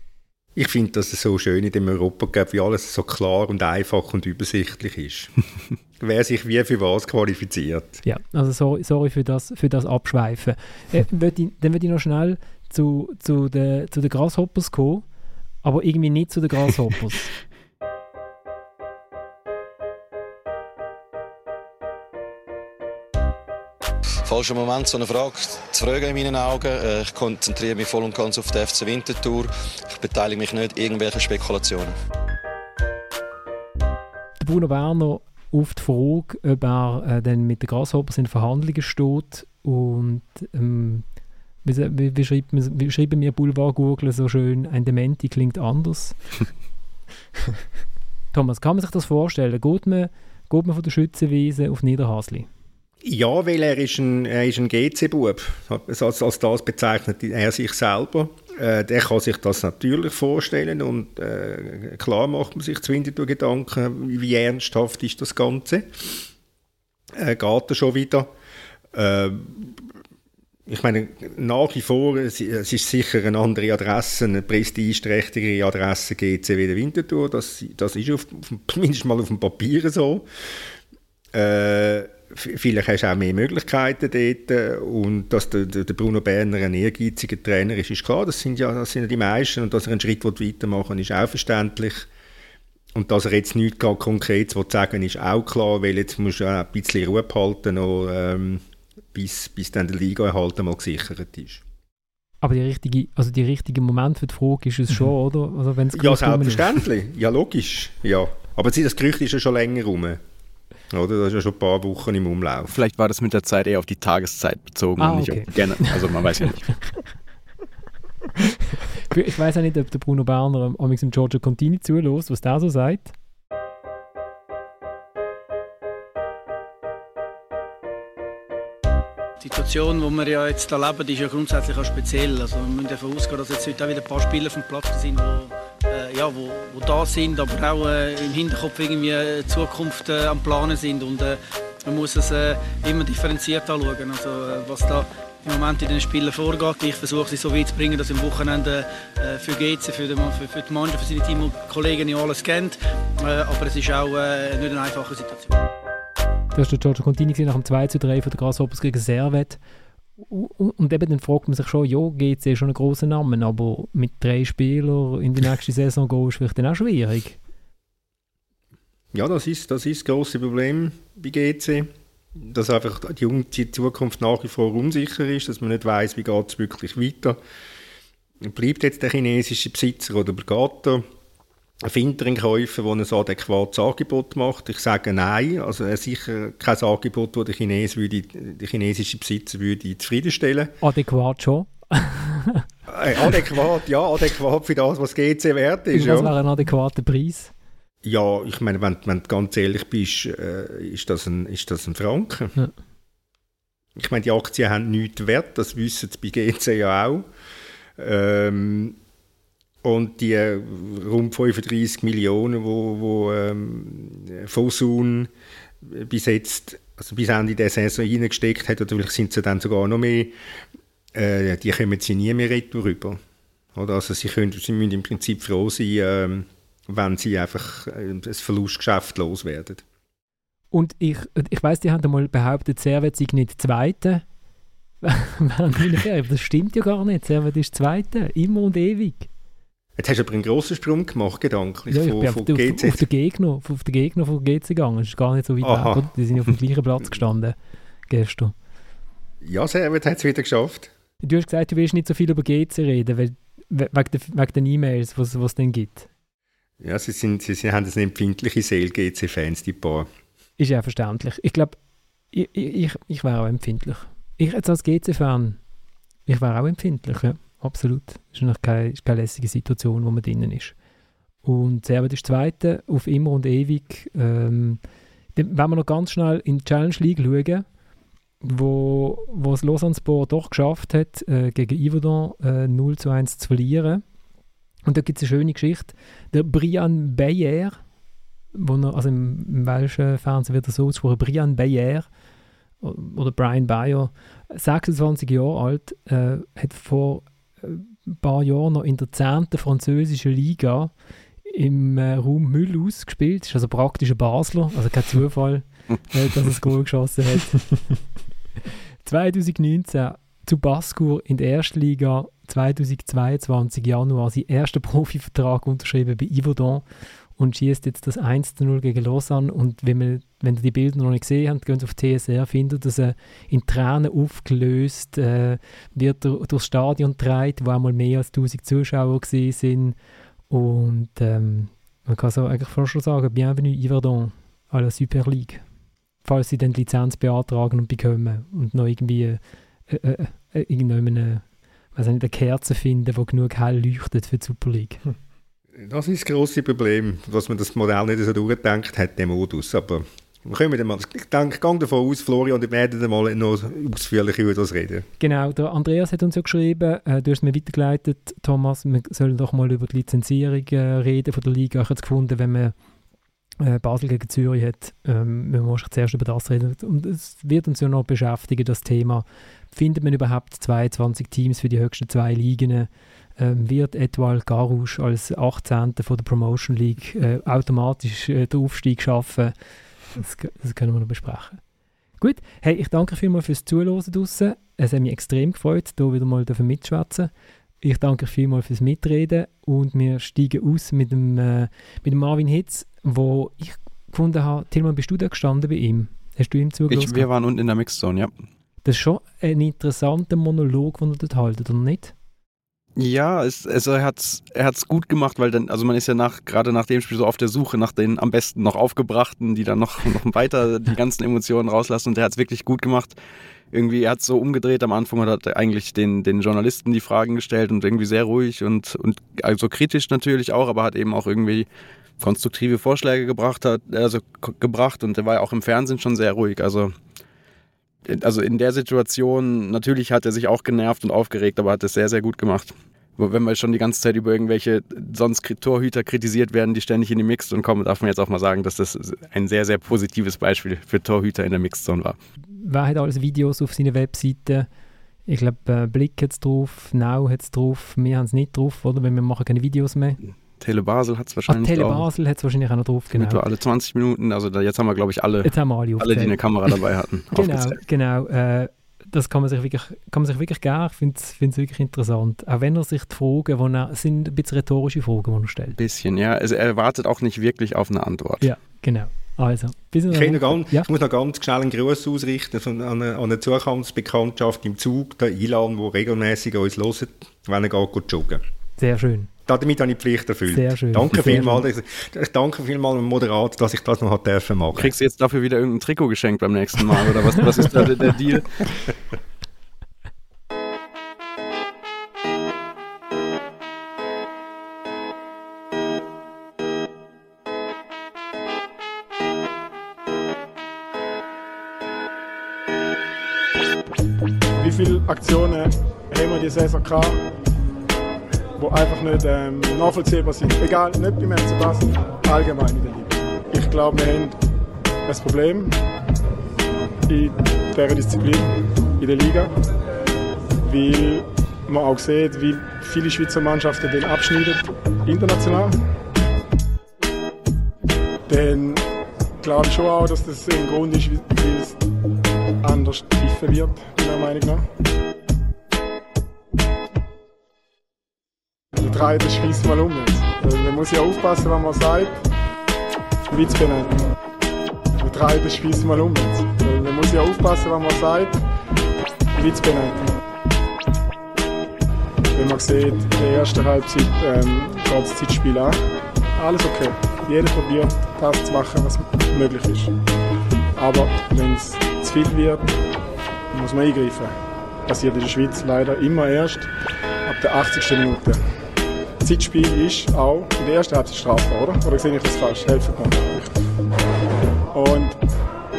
Ich finde, dass es so schön in dem Europa gibt, wie alles so klar und einfach und übersichtlich ist. Wer sich wie für was qualifiziert. Ja, also sorry, sorry für, das, für das Abschweifen. Äh, ich, dann würde ich noch schnell zu, zu den zu Grasshoppers kommen, aber irgendwie nicht zu den Grasshoppers. falscher Moment, so eine Frage zu fragen in meinen Augen. Äh, ich konzentriere mich voll und ganz auf die FC Winterthur. Ich beteilige mich nicht an irgendwelchen Spekulationen. Bruno Werner auf die Frage, ob er äh, dann mit den Grasshoppers in Verhandlungen steht und ähm, wie, wie, wie, schreibt man, wie schreiben wir Boulevard Google so schön, ein Dementi klingt anders. Thomas, kann man sich das vorstellen? Geht man, geht man von der Schützenwiese auf Niederhasli? Ja, weil er ist ein, er ist ein GC-Bub. Als, als das bezeichnet er sich selber. Äh, der kann sich das natürlich vorstellen und äh, klar macht man sich zwingend Gedanken, wie ernsthaft ist das Ganze. Äh, geht er schon wieder? Äh, ich meine, nach wie vor, es, ist sicher eine andere Adresse, eine prestigeträchtigere Adresse GC wie der Winterthur. Das, das ist auf, zumindest mal auf dem Papier so. Äh, vielleicht hast du auch mehr Möglichkeiten dort und dass der, der Bruno Berner ein ehrgeiziger Trainer ist, ist klar, das sind ja, das sind ja die meisten und dass er einen Schritt weitermachen will, ist auch verständlich. Und dass er jetzt nichts konkret sagen ist auch klar, weil jetzt muss er ein bisschen Ruhe behalten, noch, ähm, bis, bis dann der Liga-Erhalt mal gesichert ist. Aber die richtige, also richtige Moment für die Frage ist es schon, mhm. oder? Also wenn's ja, selbstverständlich. Ja, logisch. Ja. Aber das Gerücht ist ja schon länger rum. Oder? Das ist ja schon ein paar Wochen im Umlauf. Vielleicht war das mit der Zeit eher auf die Tageszeit bezogen. Ah, okay. gerne, also man weiß ja nicht. ich weiß auch nicht, ob der Bruno Berner am im Giorgio Contini zulässt, was der so sagt. Situation, die wir ja jetzt erleben, ist ja grundsätzlich auch speziell. Also wir müssen davon ausgehen, dass jetzt heute auch wieder ein paar Spieler vom Platz sind, die äh, ja, wo, wo da sind, aber auch äh, im Hinterkopf irgendwie äh, Zukunft äh, am Planen sind und äh, man muss es äh, immer differenziert anschauen, also was da im Moment in den Spielen vorgeht. Ich versuche sie so weit zu bringen, dass im Wochenende für GC, für die, für die Mannschaft, für seine Team und Kollegen alles kennt, aber es ist auch nicht eine einfache Situation. Du hast den Giorgio Contini nach dem 2 zu 3 von der Grasshoppers gegen Servet und eben dann fragt man sich schon, ja, GC ist schon ein grosser Name, aber mit drei Spielern in die nächste Saison gehen ist vielleicht dann auch schwierig. Ja, das ist das, ist das Problem bei GC, dass einfach die Zukunft nach wie vor unsicher ist, dass man nicht weiß, wie geht es wirklich weiter. Bleibt jetzt der chinesische Besitzer oder geht? Findet er einen Käufer, der ein adäquates Angebot macht? Ich sage nein. Also er sicher kein Angebot, das der, Chines würde, der chinesische Besitzer würde zufriedenstellen Adäquat schon? äh, adäquat, ja, adäquat für das, was GC wert ist. Ja. wäre ein adäquater Preis? Ja, ich meine, wenn, wenn du ganz ehrlich bist, äh, ist, das ein, ist das ein Franken. Ja. Ich meine, die Aktien haben nichts wert, das wissen sie bei GC ja auch. Ähm, und die äh, rund 35 Millionen, wo, wo ähm, Fosun bis jetzt, also bis Ende der Saison reingesteckt hat, oder vielleicht sind sie dann sogar noch mehr, äh, die kommen sie nie mehr rüber. Oder? Also sie, können, sie müssen im Prinzip froh sein, äh, wenn sie einfach äh, ein Verlustgeschäft loswerden. Und ich, ich weiß, die haben einmal behauptet, Servet sei nicht Zweite. das stimmt ja gar nicht. Servet ist Zweite, immer und ewig. Jetzt hast du aber einen grossen Sprung gemacht, gedanklich, ja, ich von, bin von auf, GC. auf, auf, den Gegner, auf den Gegner von GC gegangen. Das ist gar nicht so weit Aha. weg. Die sind auf dem gleichen Platz gestanden gestern. Ja, Servet hat es wieder geschafft. Du hast gesagt, du willst nicht so viel über GC reden, weil, we- wegen, den E-Mails, was es dann gibt. Ja, sie, sind, sie, sie haben eine empfindliche Seele, GC-Fans, die paar. Ist ja verständlich. Ich glaube, ich, ich, ich- ich wäre auch empfindlich. Ich jetzt als GC-Fan, ich wäre auch empfindlich, ja. Absolut. Das ist keine, ist keine lässige Situation, wo man drinnen ist. Und Servet ist Zweite auf immer und ewig. Ähm, wenn wir noch ganz schnell in die Challenge League schauen, wo, wo das Lausanne Sport doch geschafft hat, äh, gegen Yverdon äh, 0 zu 1 zu verlieren. Und da gibt es eine schöne Geschichte. Der Brian Beyer, wo er, also im, im welschen Fernsehen wird er so ausgesprochen, Brian Beyer o- oder Brian Bayer, 26 Jahre alt, äh, hat vor äh, ein paar Jahren noch in der 10. französischen Liga im äh, Raum Müllhaus gespielt. Ist also praktisch ein Basler, also kein Zufall, äh, dass er das Goal geschossen hat. 2019 zu Baskur in der ersten Liga, 2022 Januar seinen ersten Profivertrag unterschrieben bei Yverdon und schießt jetzt das 1 zu 0 gegen Lausanne. Und wenn, man, wenn ihr die Bilder noch nicht gesehen habt, geht auf TSR, findet dass er in Tränen aufgelöst äh, wird durchs Stadion getragen, wo einmal mehr als 1000 Zuschauer sind. Und ähm, man kann so eigentlich fast schon sagen, Bienvenue Yverdon à la Super League. Falls sie dann die Lizenz beantragen und bekommen und noch irgendwie äh, äh, äh, irgendeine, weiß nicht, eine Kerze finden, die genug hell leuchtet für die Super League. Das ist das grosse Problem, dass man das Modell nicht so durchdenkt hat, der Modus. Aber wir können dann mal, ich denke, ich gehe davon aus, Florian, wir werden mal noch ausführlich über das reden. Genau, der Andreas hat uns ja geschrieben, äh, du hast mir weitergeleitet, Thomas, wir sollen doch mal über die Lizenzierung äh, reden von der Liga. Ich habe es gefunden, wenn man äh, Basel gegen Zürich hat, ähm, müssen wir wahrscheinlich zuerst über das reden. Und es wird uns ja noch beschäftigen, das Thema. Findet man überhaupt 22 Teams für die höchsten zwei Ligen? Ähm, wird Etoile Garouche als 18. von der Promotion League äh, automatisch äh, den Aufstieg schaffen? Das, das können wir noch besprechen. Gut, hey, ich danke vielmals fürs Zuhören draussen. Es hat mich extrem gefreut, hier wieder mal mitschwätzen. Ich danke vielmals fürs Mitreden und wir steigen aus mit dem, äh, mit dem Marvin Hitz, wo ich gefunden habe, Tilman, bist du da gestanden bei ihm? Hast du ihm? Ich, wir waren unten in der Mixzone, ja. Das ist schon ein interessanter Monolog, den er dort haltet, oder nicht? Ja, es, also er hat's, er hat's gut gemacht, weil dann, also man ist ja nach, gerade nach dem Spiel so auf der Suche nach den am besten noch aufgebrachten, die dann noch, noch weiter die ganzen Emotionen rauslassen und der hat's wirklich gut gemacht. Irgendwie, er hat so umgedreht am Anfang und hat eigentlich den, den Journalisten die Fragen gestellt und irgendwie sehr ruhig und, und also kritisch natürlich auch, aber hat eben auch irgendwie konstruktive Vorschläge gebracht hat, also gebracht und er war ja auch im Fernsehen schon sehr ruhig. Also also in der Situation, natürlich hat er sich auch genervt und aufgeregt, aber hat es sehr, sehr gut gemacht. Wenn wir schon die ganze Zeit über irgendwelche sonst Torhüter kritisiert werden, die ständig in die Mixed kommen, darf man jetzt auch mal sagen, dass das ein sehr, sehr positives Beispiel für Torhüter in der Mixed Zone war. Wer hat alles Videos auf seiner Webseite? Ich glaube, äh, Blick hat es drauf, Now hat es drauf, wir haben es nicht drauf, oder? Weil wir machen keine Videos mehr. Tele Basel hat es Ah, wahrscheinlich Tele auch. Basel hat es wahrscheinlich auch noch drauf, Genau. genau. alle 20 Minuten, also da, jetzt haben wir, glaube ich, alle, Jetzt haben wir alle alle, die eine. Kamera dabei hatten. Genau, aufgezählt. genau. Äh, das kann man sich wirklich, kann man sich wirklich gerne, ich finde es wirklich interessant. Auch wenn er sich die Fragen, die er, sind ein bisschen rhetorische Fragen, die er stellt. Bisschen, ja. Also er wartet auch nicht wirklich auf eine Antwort. Ja, genau. Also, Ich, ganz, ja. ich muss noch ganz schnell einen Gruß ausrichten von, an, eine, an eine Zukunftsbekanntschaft im Zug, der Ilan, der regelmäßig uns hört, wenn er geht, geht joggen. Sehr schön. Damit habe ich die Pflicht erfüllt. Sehr schön. Danke vielmals. Ich, danke vielmals dem Moderator, dass ich das noch hat dürfen machen. Kriegst du jetzt dafür wieder irgendein Trikot geschenkt beim nächsten Mal? Oder was, was ist da der, der Deal? Wie viele Aktionen haben wir die Saison gehabt, die einfach nicht ähm, nachvollziehbar sind? Egal, nicht beim FC Basel, allgemein in der Liga. Ich glaube, wir haben ein Problem in dieser Disziplin, in der Liga, weil man auch sieht, wie viele Schweizer Mannschaften den abschneiden, international. Dann glaube schon auch, dass das ein Grund ist, weil es anders pfiffen wird, meiner Meinung nach. Das schießt mal um. Also, man muss ja aufpassen, wenn man sagt, Witz benennen. Das schießt mal um. Also, man muss ja aufpassen, wenn man sagt, Witz benennen. Wenn man sieht, in der ersten Halbzeit ähm, geht das Zeitspiel an. Alles okay. Jeder probiert, das zu machen, was möglich ist. Aber wenn es zu viel wird, muss man eingreifen. Passiert in der Schweiz leider immer erst ab der 80. Minute. Zeitspiel ist auch in der ersten Halbzeit strafbar, oder? Oder sehe ich das falsch? Helfen mir. Und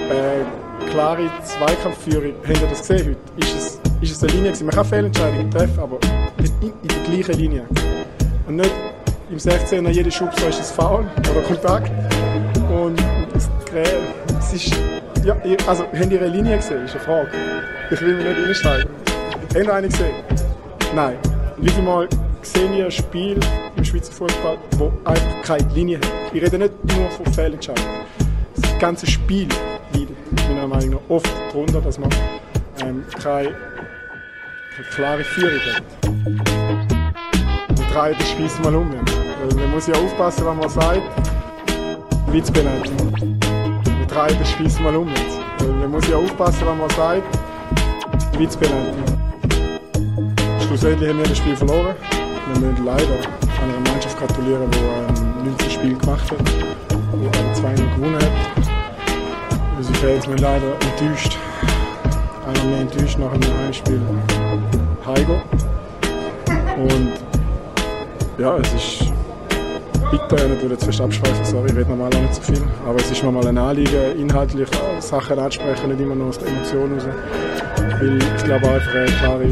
äh, klare Zweikampfführung, habt ihr das gesehen heute? Ist es, ist es eine Linie gewesen? Man kann Fehlentscheidungen treffen, aber in, in der gleichen Linie. Und nicht im 16er jeder Schub so ist es Foul oder Kontakt. Und das es ist, ja, also, haben ihr eine Linie gesehen? Ist eine Frage. Ich will mich nicht einsteigen. Habt ihr eine gesehen? Nein. Wie viel Mal sehe ich ein Spiel im Schweizer Fußball, wo einfach keine Linie hat? Ich rede nicht nur von Fehlentscheidungen. Das ganze Spiel leidet meiner Meinung nach oft darunter, dass man ähm, keine, keine klare Führung hat. Und drei, das schießt mal um. Also man muss ja aufpassen, wenn man sagt, Witz benennen. Mit drei, das schießt mal um. Also man muss ja aufpassen, wenn man sagt, Witz benennen. Schlussendlich haben wir das Spiel verloren. Wir müssen leider einer Mannschaft gratulieren, die ein 19 Spiel gemacht hat, alle zwei noch gewonnen hat. Unsere Fans sind leider enttäuscht. Einer mehr enttäuscht nach einem Heimspiel Heigo. Und ja, es ist bitter, ich würde jetzt fest abschweifen, sorry, ich rede normal auch nicht so viel. Aber es ist mir mal ein Anliegen, inhaltlich Sachen anzusprechen, nicht immer nur aus der Emotion raus. Weil ich glaube einfach eine klare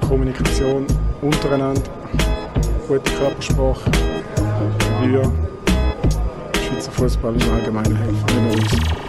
Kommunikation untereinander, gute Körpersprache, würde Schweizer Fußball im Allgemeinen helfen.